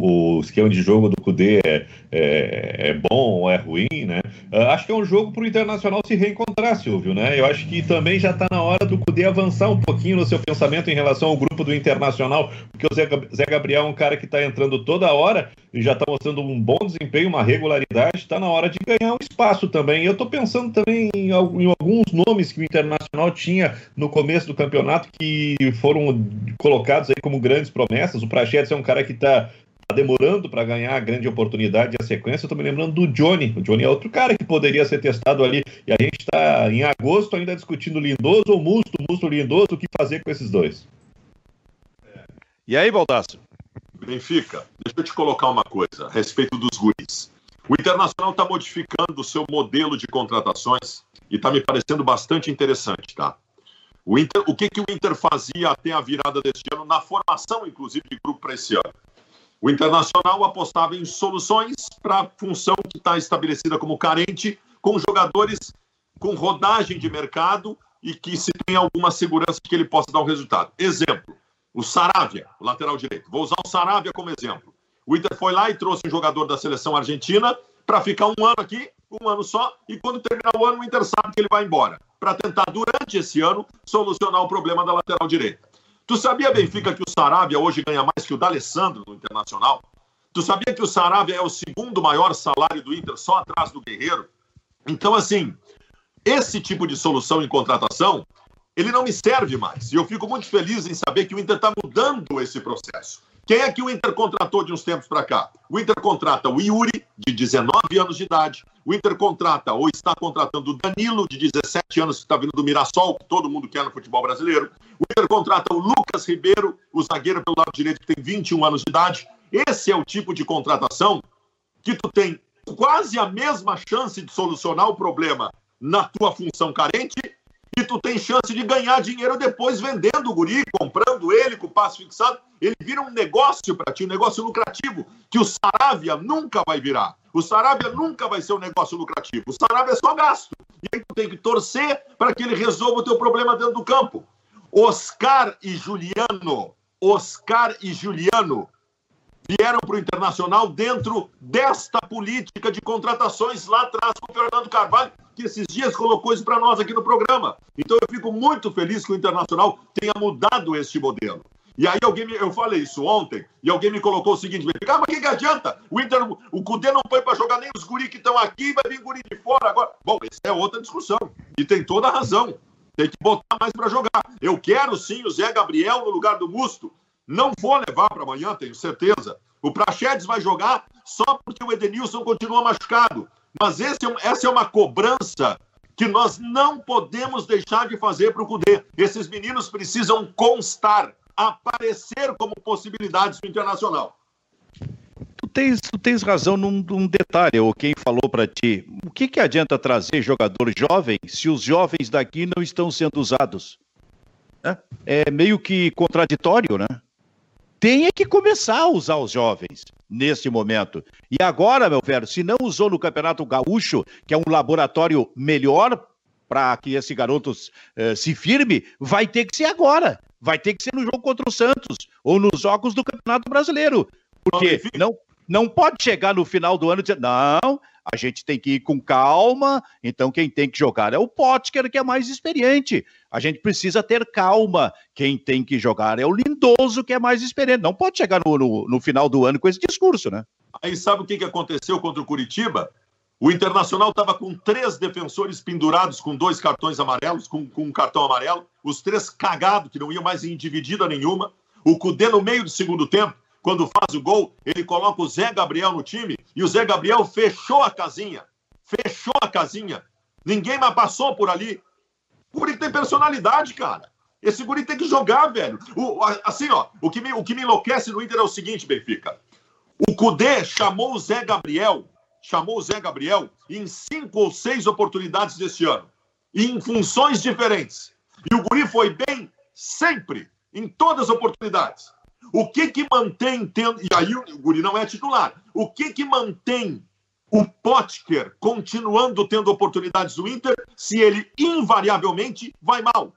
o esquema de jogo do Cudê é, é, é, bom ou é ruim, né? Uh, acho que é um jogo para o Internacional se reencontrar, Silvio, né? Eu acho que também já está na hora do Cudê avançar um pouquinho no seu pensamento em relação ao grupo do Internacional, porque o Zé, Zé Gabriel é um cara que está entrando toda hora e já está mostrando um bom desempenho, uma regularidade, está na hora de ganhar um espaço também. Eu estou pensando também em, alguns nomes que o Internacional tinha no começo do campeonato que foram colocados aí como grandes promessas. O Prachetes é um cara que está tá demorando para ganhar a grande oportunidade e a sequência. Eu tô me lembrando do Johnny. O Johnny é outro cara que poderia ser testado ali. E a gente está em agosto ainda discutindo Lindoso ou Musto, Musto Lindoso, o que fazer com esses dois. E aí, Baldasso? Benfica, deixa eu te colocar uma coisa a respeito dos guris. O Internacional está modificando o seu modelo de contratações e está me parecendo bastante interessante, tá? O, Inter, o que, que o Inter fazia até a virada deste ano, na formação, inclusive, de grupo para esse ano? O Internacional apostava em soluções para a função que está estabelecida como carente, com jogadores com rodagem de mercado e que se tem alguma segurança de que ele possa dar um resultado. Exemplo, o Saravia, o lateral direito. Vou usar o Saravia como exemplo. O Inter foi lá e trouxe um jogador da seleção argentina para ficar um ano aqui, um ano só, e quando terminar o ano, o Inter sabe que ele vai embora, para tentar, durante esse ano, solucionar o problema da lateral direita. Tu sabia, Benfica, que o Saravia hoje ganha mais que o D'Alessandro no Internacional? Tu sabia que o Saravia é o segundo maior salário do Inter, só atrás do Guerreiro? Então, assim, esse tipo de solução em contratação, ele não me serve mais. E eu fico muito feliz em saber que o Inter está mudando esse processo. Quem é que o Inter contratou de uns tempos para cá? O Inter contrata o Yuri, de 19 anos de idade. O Inter contrata ou está contratando o Danilo, de 17 anos, que está vindo do Mirassol, que todo mundo quer no futebol brasileiro. O Inter contrata o Lucas Ribeiro, o zagueiro pelo lado direito, que tem 21 anos de idade. Esse é o tipo de contratação que tu tem quase a mesma chance de solucionar o problema na tua função carente e tu tem chance de ganhar dinheiro depois vendendo o guri, comprando ele com o passe fixado. Ele vira um negócio para ti, um negócio lucrativo, que o Saravia nunca vai virar. O Saravia nunca vai ser um negócio lucrativo. O Saravia é só gasto. E aí tu tem que torcer para que ele resolva o teu problema dentro do campo. Oscar e Juliano, Oscar e Juliano vieram para o Internacional dentro desta política de contratações lá atrás com o Fernando Carvalho, que esses dias colocou isso para nós aqui no programa. Então eu fico muito feliz que o Internacional tenha mudado este modelo. E aí alguém me, eu falei isso ontem, e alguém me colocou o seguinte, ah, mas que, que adianta? O Inter, o Cudê não põe para jogar nem os guri que estão aqui, vai vir guri de fora agora. Bom, essa é outra discussão. E tem toda a razão. Tem que botar mais para jogar. Eu quero sim o Zé Gabriel no lugar do Musto. Não vou levar para amanhã, tenho certeza. O Prachedes vai jogar só porque o Edenilson continua machucado. Mas esse, é essa é uma cobrança que nós não podemos deixar de fazer para o Cudê. Esses meninos precisam constar, aparecer como possibilidades no internacional. Tu tens, tu tens razão num, num detalhe, ou quem falou para ti. O que, que adianta trazer jogador jovem se os jovens daqui não estão sendo usados? É meio que contraditório, né? Tem que começar a usar os jovens nesse momento. E agora, meu velho, se não usou no Campeonato Gaúcho, que é um laboratório melhor para que esse garoto uh, se firme, vai ter que ser agora. Vai ter que ser no jogo contra o Santos ou nos jogos do Campeonato Brasileiro. Porque não, não pode chegar no final do ano e dizer, não, a gente tem que ir com calma, então quem tem que jogar é o Potker, que é mais experiente. A gente precisa ter calma. Quem tem que jogar é o Lindoso, que é mais experiente. Não pode chegar no, no, no final do ano com esse discurso, né? Aí sabe o que, aconteceu contra o Curitiba? O Internacional estava com três defensores pendurados com dois cartões amarelos, com, com um cartão amarelo, os três cagados, que não iam mais em dividida nenhuma. O Cudê, no meio do segundo tempo, quando faz o gol, ele coloca o Zé Gabriel no time e o Zé Gabriel fechou a casinha. Fechou a casinha. Ninguém mais passou por ali. O guri tem personalidade, cara. Esse guri tem que jogar, velho. O, assim, ó, o que, me, o que me enlouquece no Inter é o seguinte, Benfica. O Cudê chamou o Zé Gabriel, chamou o Zé Gabriel em cinco ou seis oportunidades desse ano. em funções diferentes. E o guri foi bem sempre, em todas as oportunidades. O que que mantém, tendo, e aí o Guri não é titular, o que que mantém o Potker continuando tendo oportunidades do Inter se ele invariavelmente vai mal?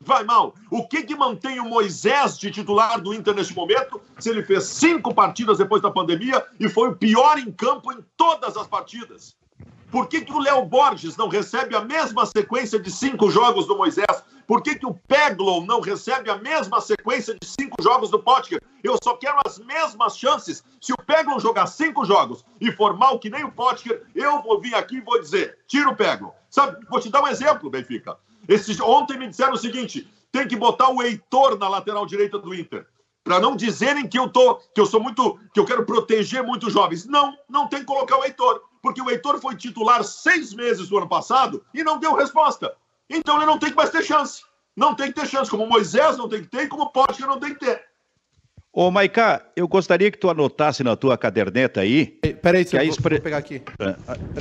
Vai mal. O que que mantém o Moisés de titular do Inter neste momento se ele fez cinco partidas depois da pandemia e foi o pior em campo em todas as partidas? Por que, que o Léo Borges não recebe a mesma sequência de cinco jogos do Moisés? Por que, que o Peglow não recebe a mesma sequência de cinco jogos do Potker? Eu só quero as mesmas chances. Se o Peglow jogar cinco jogos e for mal que nem o Potker, eu vou vir aqui e vou dizer: tira o Peglow. Sabe, vou te dar um exemplo, Benfica. Esse, ontem me disseram o seguinte: tem que botar o Heitor na lateral direita do Inter para não dizerem que eu tô, que eu sou muito, que eu quero proteger muitos jovens. Não, não tem que colocar o Heitor porque o Heitor foi titular seis meses do ano passado e não deu resposta. Então ele não tem que mais ter chance. Não tem que ter chance, como Moisés não tem que ter como o Potker não tem que ter. Ô, Maiká, eu gostaria que tu anotasse na tua caderneta aí. Peraí, que eu expre... vou pegar aqui. É,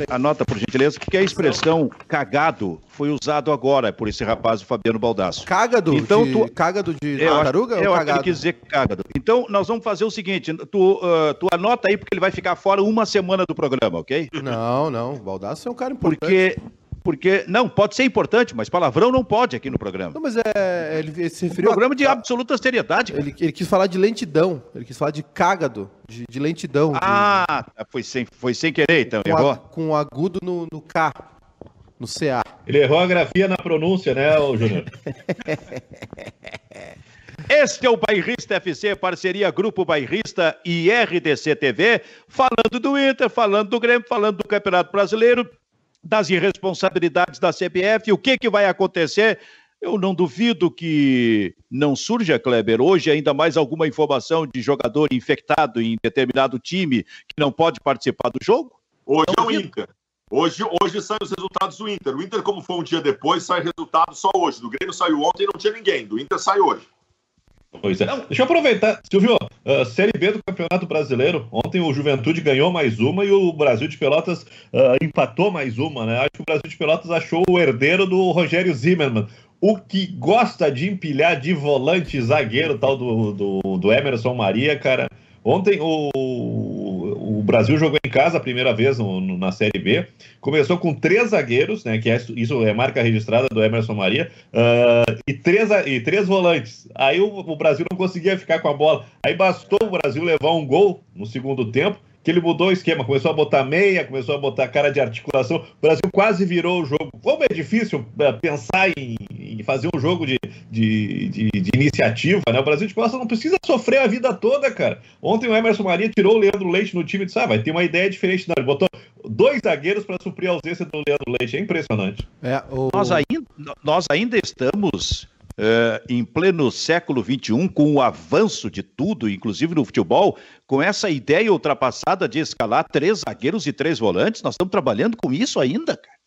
anota, por gentileza, porque a expressão cagado foi usado agora por esse rapaz, o Fabiano Baldasso. Cagado? Então, de... tu... Cagado de eu tartaruga? Acho, eu acho que ele quis dizer cagado. Então, nós vamos fazer o seguinte: tu, uh, tu anota aí, porque ele vai ficar fora uma semana do programa, ok? Não, não. O Baldasso é um cara importante. Porque Porque, não, pode ser importante, mas palavrão não pode aqui no programa. Não, mas é. Ele, ele se Um referiu. programa de a, absoluta seriedade. ele, ele quis falar de lentidão. Ele quis falar de cágado. De, de lentidão. de- Ah, foi sem, foi sem querer, então, com, a- errou. com agudo no, no K. No CA. Ele errou a grafia na pronúncia, né, ô Júnior? (laughs) Este é o Bairrista FC, parceria Grupo Bairrista e RDC TV, falando do Inter, falando do Grêmio, falando do Campeonato Brasileiro, das irresponsabilidades da CBF, o que, que vai acontecer. Eu não duvido que não surja, Kleber, hoje ainda mais alguma informação de jogador infectado em determinado time que não pode participar do jogo. Hoje Não é o. Inter. Hoje, hoje saem os resultados do Inter. O Inter, como foi um dia depois, sai resultado só hoje. Do Grêmio saiu ontem e não tinha ninguém. Do Inter sai hoje. Pois é. Deixa eu aproveitar. Silvio, uh, Série B do Campeonato Brasileiro. Ontem o Juventude ganhou mais uma e o Brasil de Pelotas uh, empatou mais uma, né? Acho que o Brasil de Pelotas achou o herdeiro do Rogério Zimmermann. O que gosta de empilhar de volante zagueiro, tal do, do, do Emerson Maria, cara. Ontem o, o Brasil jogou em casa a primeira vez no- no- na Série B. Começou com três zagueiros, né? Que é, isso é marca registrada do Emerson Maria. ah, e, três, e três volantes. Aí o, o Brasil não conseguia ficar com a bola. Aí bastou o Brasil levar um gol no segundo tempo, que ele mudou o esquema. Começou a botar meia, começou a botar cara de articulação. O Brasil quase virou o jogo. Como é difícil eh, pensar em, em fazer um jogo de, de, de- de iniciativa, né? O Brasil de Costa não precisa sofrer a vida toda, cara. Ontem o Emerson Maria tirou o Leandro Leite no time e disse: ah, vai ter uma ideia diferente. Não, ele botou dois zagueiros para suprir a ausência do Leandro Leite. É impressionante. É, o... Nós ainda, nós ainda estamos eh, em pleno século XXI, com o avanço de tudo, inclusive no futebol, com essa ideia ultrapassada de escalar três zagueiros e três volantes. Nós estamos trabalhando com isso ainda, cara.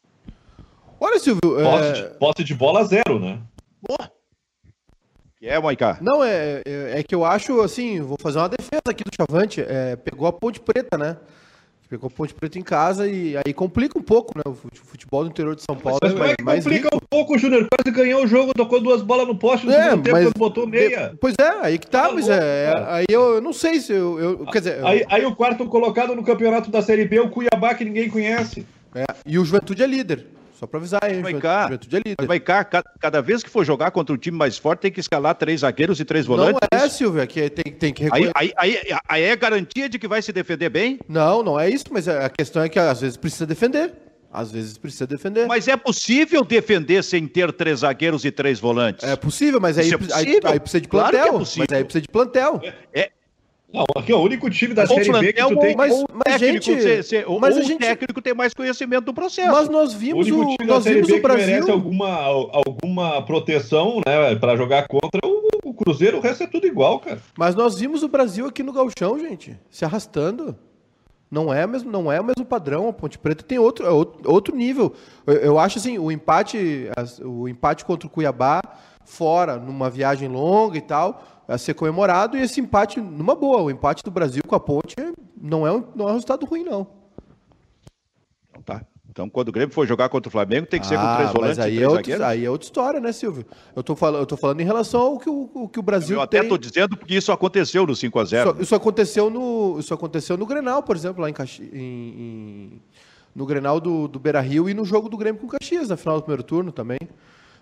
Olha, Silvio. Posse, é, de, posse de bola zero, né? Que é, Maiká? Não, é, é, é que eu acho, assim, vou fazer uma defesa aqui do Chavante. É, pegou a Ponte Preta, né? Pegou a Ponte Preta em casa e aí complica um pouco, né? O fute- futebol do interior de São Paulo Mas como é que mais complica rico. um pouco, Júnior? Quase ganhou o jogo, tocou duas bolas no poste no É, segundo tempo, mas- quando botou meia. Pois é, aí que tá, Tá mas louco, é, cara. aí eu, eu não sei se eu, eu- quer dizer, eu- Aí, aí o quarto colocado no campeonato da Série B, o Cuiabá, que ninguém conhece. é, e o Juventude é líder. Só pra avisar aí, Vai cá. Juventude é Maiká, ca- cada vez que for jogar contra um time mais forte, tem que escalar três zagueiros e três Não volantes. é, Silvio, é que tem, tem que Aí, reconhecer. aí, aí, aí é garantia de que vai se defender bem? Não, não é isso, mas a questão é que às vezes precisa defender. Às vezes precisa defender. Mas é possível defender sem ter três zagueiros e três volantes? É possível, mas aí, é aí- aí precisa de Claro que é plantel. possível. mas aí precisa de plantel. Não, aqui é o único time da Ou Série B que tu tem. Mas- mas, técnico, gente, ser- ser- ou- mas a ou o gente- técnico tem mais conhecimento do processo. Mas nós O vimos o, da nós vimos o merece Brasil. alguma, alguma proteção, né, pra jogar contra o, o Cruzeiro, o resto é tudo igual, cara. Mas nós vimos o Brasil aqui no Gauchão, gente, se arrastando. Não é mesmo, não é o mesmo padrão. A Ponte Preta tem outro, é outro, nível. Eu, eu acho assim, o empate, o empate contra o Cuiabá fora, numa viagem longa e tal, a ser comemorado e esse empate numa boa. O empate do Brasil com a Ponte não é um, não é um resultado ruim não. Então tá. Então, quando o Grêmio for jogar contra o Flamengo, tem que ser com Ah, três volantes mas e aí três é, outro, aí é outra história, né, Silvio? Eu tô falando, eu tô falando em relação ao que o, o que o Brasil Eu até tem. estou dizendo porque isso aconteceu no 5 a 0 Isso, isso aconteceu no, isso aconteceu no Grenal, por exemplo, lá em, Caxi, em- em- no Grenal do, do Beira Rio e no jogo do Grêmio com o Caxias, na final do primeiro turno também.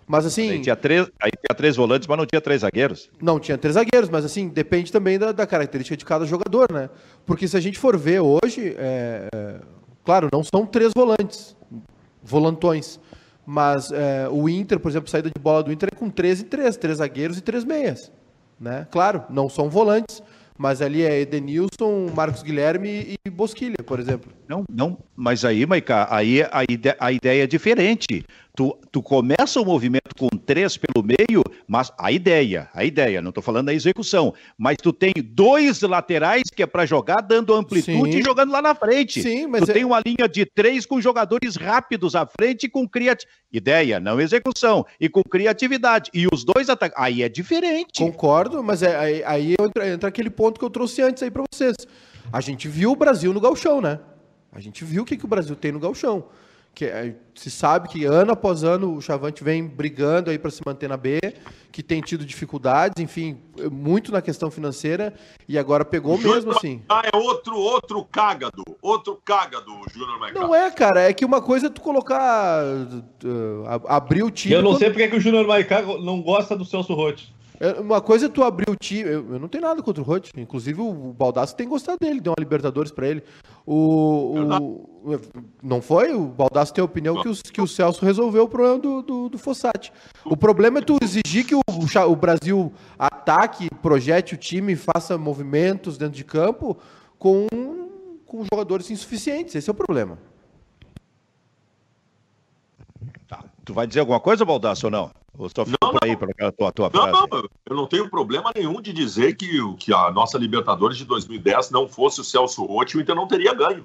Mas assim, Aí tinha, três, aí tinha três volantes, mas não tinha três zagueiros. não tinha três zagueiros, mas assim, depende também da, da característica de cada jogador, né? Porque se a gente for ver hoje, é, é, claro, não são três volantes, volantões. Mas é, o Inter, por exemplo, saída de bola do Inter é com três e três, três zagueiros e três meias. Né? Claro, não são volantes, mas ali é Edenilson, Marcos Guilherme e Bosquilha, por exemplo. Não, não, mas aí, Maiká, aí a, ide a ideia é diferente. Tu, tu começa o movimento com três pelo meio, mas a ideia, a ideia, não estou falando da execução, mas tu tem dois laterais que é para jogar dando amplitude Sim. e jogando lá na frente. Sim, mas tu é- tem uma linha de três com jogadores rápidos à frente e com criatividade. Ideia, não execução. E com criatividade. E os dois atacam. Aí é diferente. Concordo, mas é, aí, aí entra, entra aquele ponto que eu trouxe antes aí para vocês. A gente viu o Brasil no galchão, né? A gente viu o que, que o Brasil tem no galchão. que é, se sabe que ano após ano o Chavante vem brigando aí para se manter na B, que tem tido dificuldades, enfim, muito na questão financeira e agora pegou mesmo assim. Ah, é outro outro cágado, outro cágado, Júnior Maicá. Não é, cara, é que uma coisa é tu colocar uh, abrir o time. Eu não quando... sei porque que o Júnior Maicá não gosta do Celso Rotti. É, uma coisa é tu abrir o time. Eu, eu não tenho nada contra o Roth. Inclusive, o, o Baldasso tem gostado dele, deu uma Libertadores para ele. O, o, não foi? O Baldasso tem a opinião que, os, que o Celso resolveu o problema do, do, do Fossati. O problema é tu exigir que o, o Brasil ataque, projete o time, faça movimentos dentro de campo com, com jogadores insuficientes. Esse é o problema. Tá. Tu vai dizer alguma coisa, Baldasso, ou não? Ou só não, por aí para tua, tua não, frase? Não, eu não tenho problema nenhum de dizer que, que a nossa Libertadores de 2010 não fosse o Celso Rotti, o Inter não teria ganho.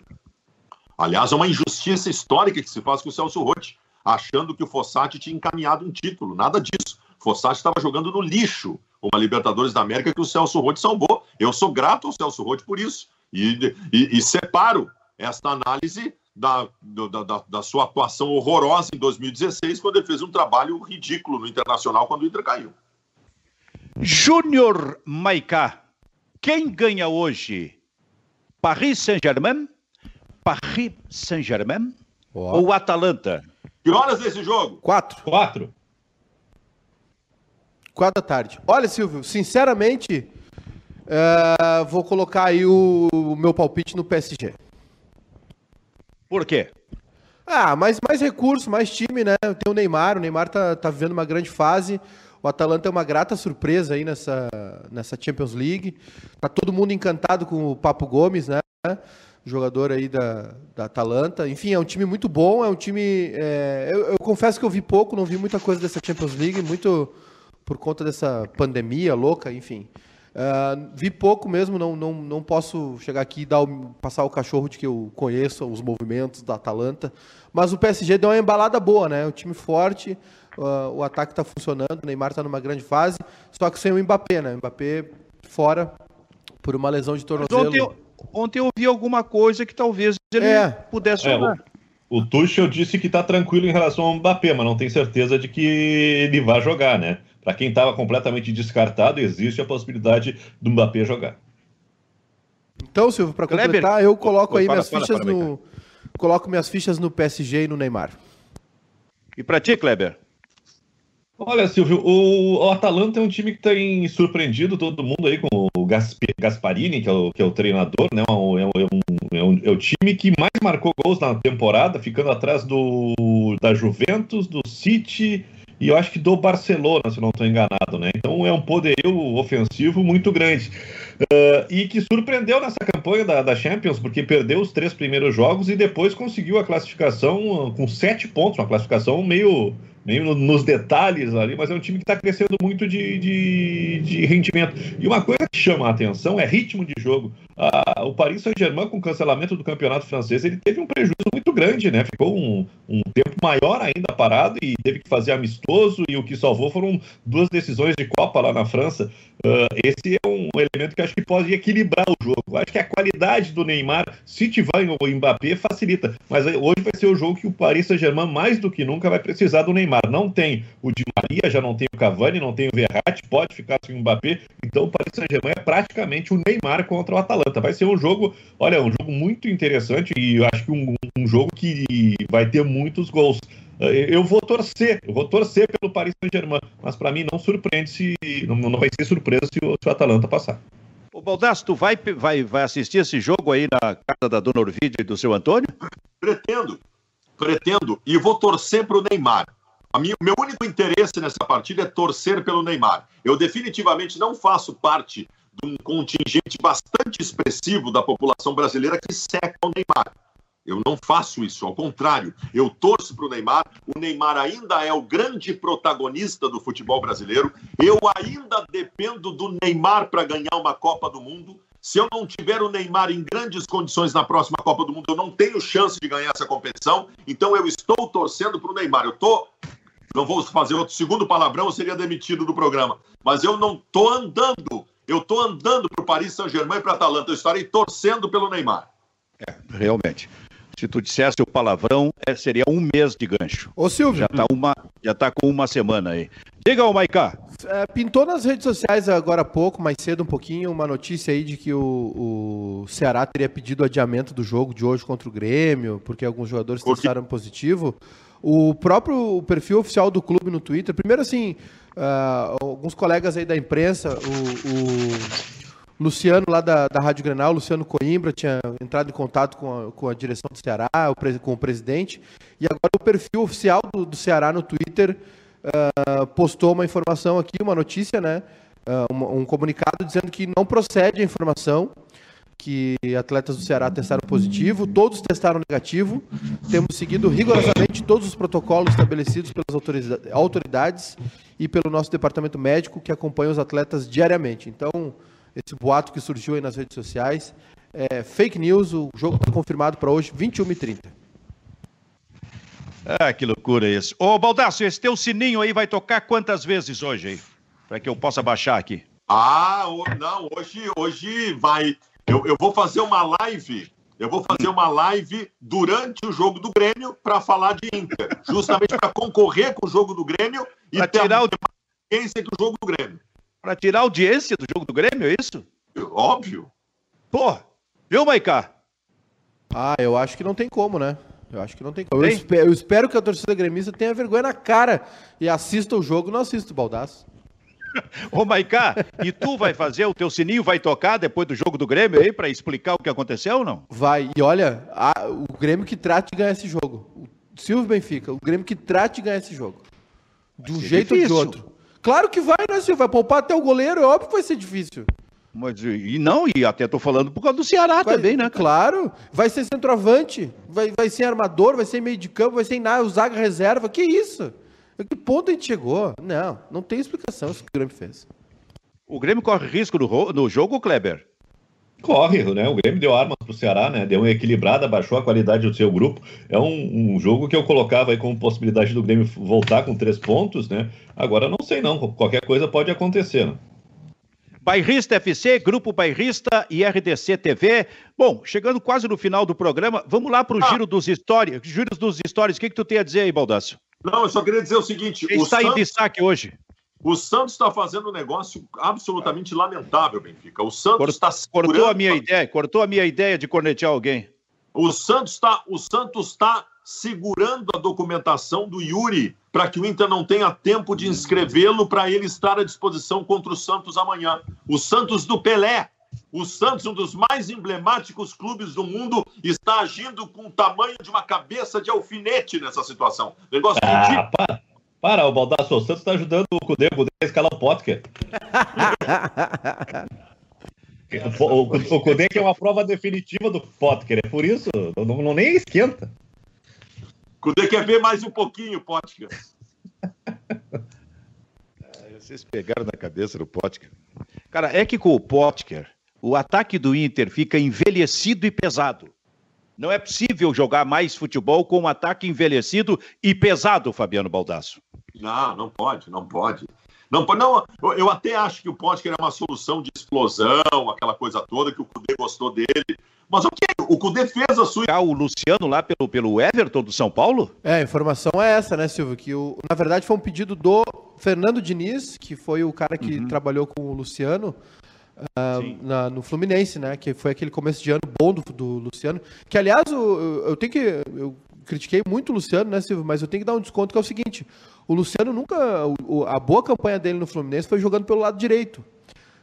Aliás, é uma injustiça histórica que se faz com o Celso Rotti, achando que o Fossati tinha encaminhado um título. Nada disso. O Fossati estava jogando no lixo uma Libertadores da América que o Celso Rotti salvou. Eu sou grato ao Celso Rotti por isso. E, e, e separo esta análise da, da, da, sua atuação horrorosa em 2016, quando ele fez um trabalho ridículo no Internacional quando o Inter caiu. Júnior Maicá, quem ganha hoje? Paris Saint-Germain? Paris Saint-Germain? Ou Atalanta? Que horas desse jogo? Quatro. Quatro. Quatro da tarde. Olha, Silvio, sinceramente, uh, vou colocar aí o, o meu palpite no PSG. Por quê? Ah, mais, mais recurso, mais time, né? Tem o Neymar, o Neymar tá, tá vivendo uma grande fase. O Atalanta é uma grata surpresa aí nessa, nessa Champions League. Tá todo mundo encantado com o Papo Gomes, né? Jogador aí da, da Atalanta. Enfim, é um time muito bom, é um time. É... Eu, eu, confesso que eu vi pouco, não vi muita coisa dessa Champions League, muito por conta dessa pandemia louca, enfim. Uh, vi pouco mesmo, não, não, não posso chegar aqui e dar o, passar o cachorro de que eu conheço os movimentos da Atalanta. Mas o PSG deu uma embalada boa, né? O time forte, uh, o ataque está funcionando, o Neymar está numa grande fase, só que sem o Mbappé, né? O Mbappé fora por uma lesão de tornozelo. Ontem, ontem, eu vi alguma coisa que talvez ele é. pudesse jogar. É, o, o Tuchel disse que está tranquilo em relação ao Mbappé, mas não tem certeza de que ele vai jogar, né? Para quem estava completamente descartado, existe a possibilidade do Mbappé jogar. Então, Silvio, para completar, eu coloco aí fala, minhas fala, fichas fala, no. Coloco minhas fichas no PSG e no Neymar. E para ti, Kleber? Olha, Silvio, o, o, Atalanta é um time que tem surpreendido todo mundo aí com o Gasparini, que é o, que é o treinador, né? É, um, é, um, é, um, é, o time que mais marcou gols na temporada, ficando atrás do da Juventus, do City e eu acho que do Barcelona, se não estou enganado, né? Então é um poderio ofensivo muito grande. Uh, e que surpreendeu nessa campanha da, da, Champions, porque perdeu os três primeiros jogos e depois conseguiu a classificação com sete pontos, uma classificação meio nos detalhes ali, mas é um time que está crescendo muito de, de, de, rendimento. E uma coisa que chama a atenção é ritmo de jogo. Ah, o Paris Saint-Germain, com o cancelamento do campeonato francês, ele teve um prejuízo muito grande, né? Ficou um, um tempo maior ainda parado e teve que fazer amistoso, e o que salvou foram duas decisões de Copa lá na França. Uh, esse é um elemento que acho que pode equilibrar o jogo. Acho que a qualidade do Neymar, se tiver o Mbappé, facilita. Mas hoje vai ser o jogo que o Paris Saint-Germain, mais do que nunca, vai precisar do Neymar. Não tem o Di Maria, já não tem o Cavani, não tem o Verratti, pode ficar sem o Mbappé. Então o Paris Saint-Germain é praticamente o Neymar contra o Atalanta. Vai ser um jogo, olha, um jogo muito interessante e eu acho que um, um jogo que vai ter muitos gols. Eh, eu vou torcer, eu vou torcer pelo Paris Saint-Germain, mas para mim não surpreende se não, não vai ser surpresa se o, se o Atalanta passar. Ô Baldasso, tu vai, vai, vai assistir esse jogo aí na casa da Dona Orvídia e do seu Antônio? Pretendo, pretendo, e vou torcer para o Neymar. Minha, meu único interesse nessa partida é torcer pelo Neymar. Eu definitivamente não faço parte de um contingente bastante expressivo da população brasileira que seca o Neymar. Eu não faço isso, ao contrário, eu torço para o Neymar. O Neymar ainda é o grande protagonista do futebol brasileiro. Eu ainda dependo do Neymar para ganhar uma Copa do Mundo. Se eu não tiver o Neymar em grandes condições na próxima Copa do Mundo, eu não tenho chance de ganhar essa competição. Então eu estou torcendo para o Neymar. Eu estou. Não vou fazer outro segundo palavrão, eu seria demitido do programa. Mas eu não estou andando. Eu estou andando para o Paris Saint-Germain e para a Atalanta. Eu estarei torcendo pelo Neymar. É, realmente. Se tu dissesse o palavrão, é, seria um mês de gancho. Ô, Silvio. Já está uma, já tá com uma semana aí. Diga, ô Maiká. É, pintou nas redes sociais agora há pouco, mais cedo um pouquinho, uma notícia aí de que o, o Ceará teria pedido adiamento do jogo de hoje contra o Grêmio, porque alguns jogadores testaram positivo. O próprio perfil oficial do clube no Twitter, primeiro assim, uh, alguns colegas aí da imprensa, o, o Luciano, lá da, da Rádio Grenal, Luciano Coimbra, tinha entrado em contato com a, com a direção do Ceará, com o presidente, e agora o perfil oficial do, do Ceará no Twitter uh, postou uma informação aqui, uma notícia, né? Uh, um, um, comunicado dizendo que não procede a informação que atletas do Ceará testaram positivo, todos testaram negativo. Temos seguido rigorosamente todos os protocolos estabelecidos pelas autoridades e pelo nosso departamento médico que acompanha os atletas diariamente. Então, esse boato que surgiu aí nas redes sociais. É fake news, o jogo está confirmado para hoje, 21h30. Ah, que loucura isso. Ô, Baldasso, esse teu sininho aí vai tocar quantas vezes hoje aí? Para que eu possa baixar aqui. Ah, não, hoje, hoje vai. Eu, eu vou fazer uma live. Eu vou fazer uma live durante o jogo do Grêmio para falar de Inter. Justamente para concorrer com o jogo do Grêmio e pra ter tirar o... audiência que o jogo do Grêmio. Para tirar a audiência do jogo do Grêmio, é isso? Óbvio. Pô, viu, Maicá? Ah, eu acho que não tem como, né? Eu acho que não tem como. Eu espero, eu espero, que a torcida gremista tenha vergonha na cara e assista o jogo, não assista o Baldaço. (laughs) Ô, Maicá, e tu vai fazer, o teu sininho vai tocar depois do jogo do Grêmio aí para explicar o que aconteceu ou não? Vai, e olha, a, o Grêmio que trate de ganhar esse jogo. O Silvio Benfica, o Grêmio que trate de ganhar esse jogo. De um jeito difícil. ou de outro. Claro que vai, né, Silvio? Vai poupar até o goleiro, é óbvio que vai ser difícil. Mas, e não, e até tô falando por causa do Ceará vai, também, né? Cara? Claro, vai ser centroavante, vai, vai ser armador, vai ser meio de campo, vai ser nada, o zaga reserva. Que isso? Que ponto a gente chegou? Não, não tem explicação isso que o Grêmio fez. O Grêmio corre risco no, no jogo, Kleber? Corre, né? O Grêmio deu armas pro Ceará, né? Deu uma equilibrada, baixou a qualidade do seu grupo. É um, um, jogo que eu colocava aí como possibilidade do Grêmio voltar com três pontos, né? Agora não sei não, qualquer coisa pode acontecer, né? Bairrista FC, Grupo Bairrista e RDC TV. Bom, chegando quase no final do programa, vamos lá para o ah. giro dos histórias. Giro dos histórias, o que, que tu tem a dizer aí, Baldasso? Não, eu só queria dizer o seguinte: Quem o está Santos... em destaque hoje? O Santos está fazendo um negócio absolutamente lamentável, Benfica. O Santos está segurando... cortou a minha ideia, cortou a minha ideia de cornetear alguém. O Santos está, o Santos está segurando a documentação do Yuri para que o Inter não tenha tempo de inscrevê-lo para ele estar à disposição contra o Santos amanhã. O Santos do Pelé, o Santos, um dos mais emblemáticos clubes do mundo, está agindo com o tamanho de uma cabeça de alfinete nessa situação. Negócio ah, para, para, o Baldasso, o Santos está ajudando o Cudê, o Cudê a escalar o Potker. (laughs) o, o, o Cudê que é uma prova definitiva do Potker, é por isso, não, não nem esquenta. Cudê quer ver mais um pouquinho, Potker. (laughs) Vocês pegaram na cabeça do Potker. Cara, é que com o Potker, o ataque do Inter fica envelhecido e pesado. Não é possível jogar mais futebol com um ataque envelhecido e pesado, Fabiano Baldasso. Não, não pode, não pode. Não, não, eu até acho que o Potker é uma solução de explosão, aquela coisa toda, que o Cudê gostou dele. Mas o que? O Cudê fez a sua. O Luciano lá pelo, pelo Everton do São Paulo? É, a informação é essa, né, Silvio? Que o, na verdade foi um pedido do Fernando Diniz, que foi o cara que uhum. trabalhou com o Luciano. Uh, na, no Fluminense, né? Que foi aquele começo de ano bom do, do Luciano. Que, aliás, eu, eu tenho que. Eu critiquei muito o Luciano, né, Silvio? Mas eu tenho que dar um desconto que é o seguinte: o Luciano nunca. O, a boa campanha dele no Fluminense foi jogando pelo lado direito.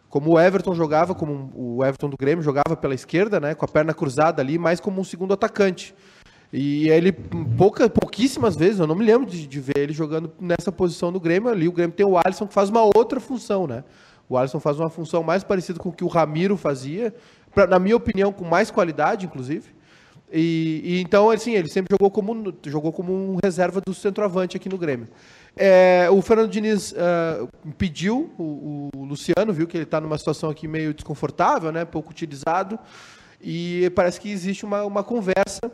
Como o Everton jogava, como o Everton do Grêmio jogava pela esquerda, né, com a perna cruzada ali, mais como um segundo atacante. E ele, pouca, pouquíssimas vezes, eu não me lembro de, de, ver ele jogando nessa posição no Grêmio ali. O Grêmio tem o Alisson que faz uma outra função, né? O Alisson faz uma função mais parecida com o que o Ramiro fazia, pra, na minha opinião, com mais qualidade, inclusive. E, e, então, assim, ele sempre jogou como, jogou como um reserva do centroavante aqui no Grêmio. É, o Fernando Diniz uh, pediu, o, o, Luciano viu que ele está numa situação aqui meio desconfortável, né, pouco utilizado, e parece que existe uma, uma conversa.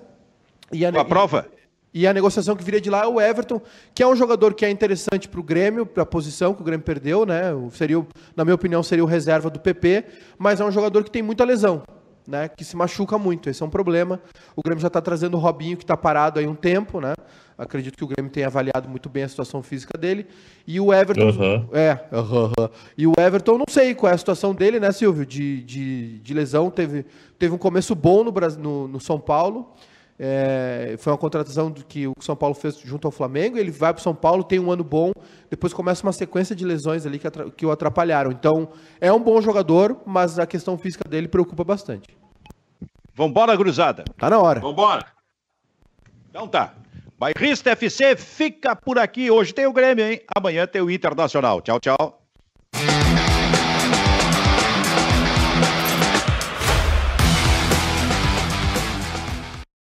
E a, uma prova? E, e a negociação que viria de lá é o Everton, que é um jogador que é interessante para o Grêmio, para a posição que o Grêmio perdeu, né? Seria, na minha opinião, seria o reserva do PP, mas é um jogador que tem muita lesão. né, que se machuca muito. Esse é um problema. O Grêmio já está trazendo o Robinho, que está parado aí um tempo, né? Acredito que o Grêmio tenha avaliado muito bem a situação física dele. E o Everton. Uhum. É, uhum. E o Everton, não sei qual é a situação dele, né, Silvio? De, de, de lesão. Teve, teve um começo bom no, no, no São Paulo. É, foi uma contratação que o São Paulo fez junto ao Flamengo. Ele vai para o São Paulo, tem um ano bom, depois começa uma sequência de lesões ali que, que o atrapalharam. Então, é um bom jogador, mas a questão física dele preocupa bastante. Vambora, cruzada. Tá na hora. Vambora. Então tá. Bairrista FC fica por aqui. Hoje tem o Grêmio, hein? Amanhã tem o Internacional. Tchau, tchau.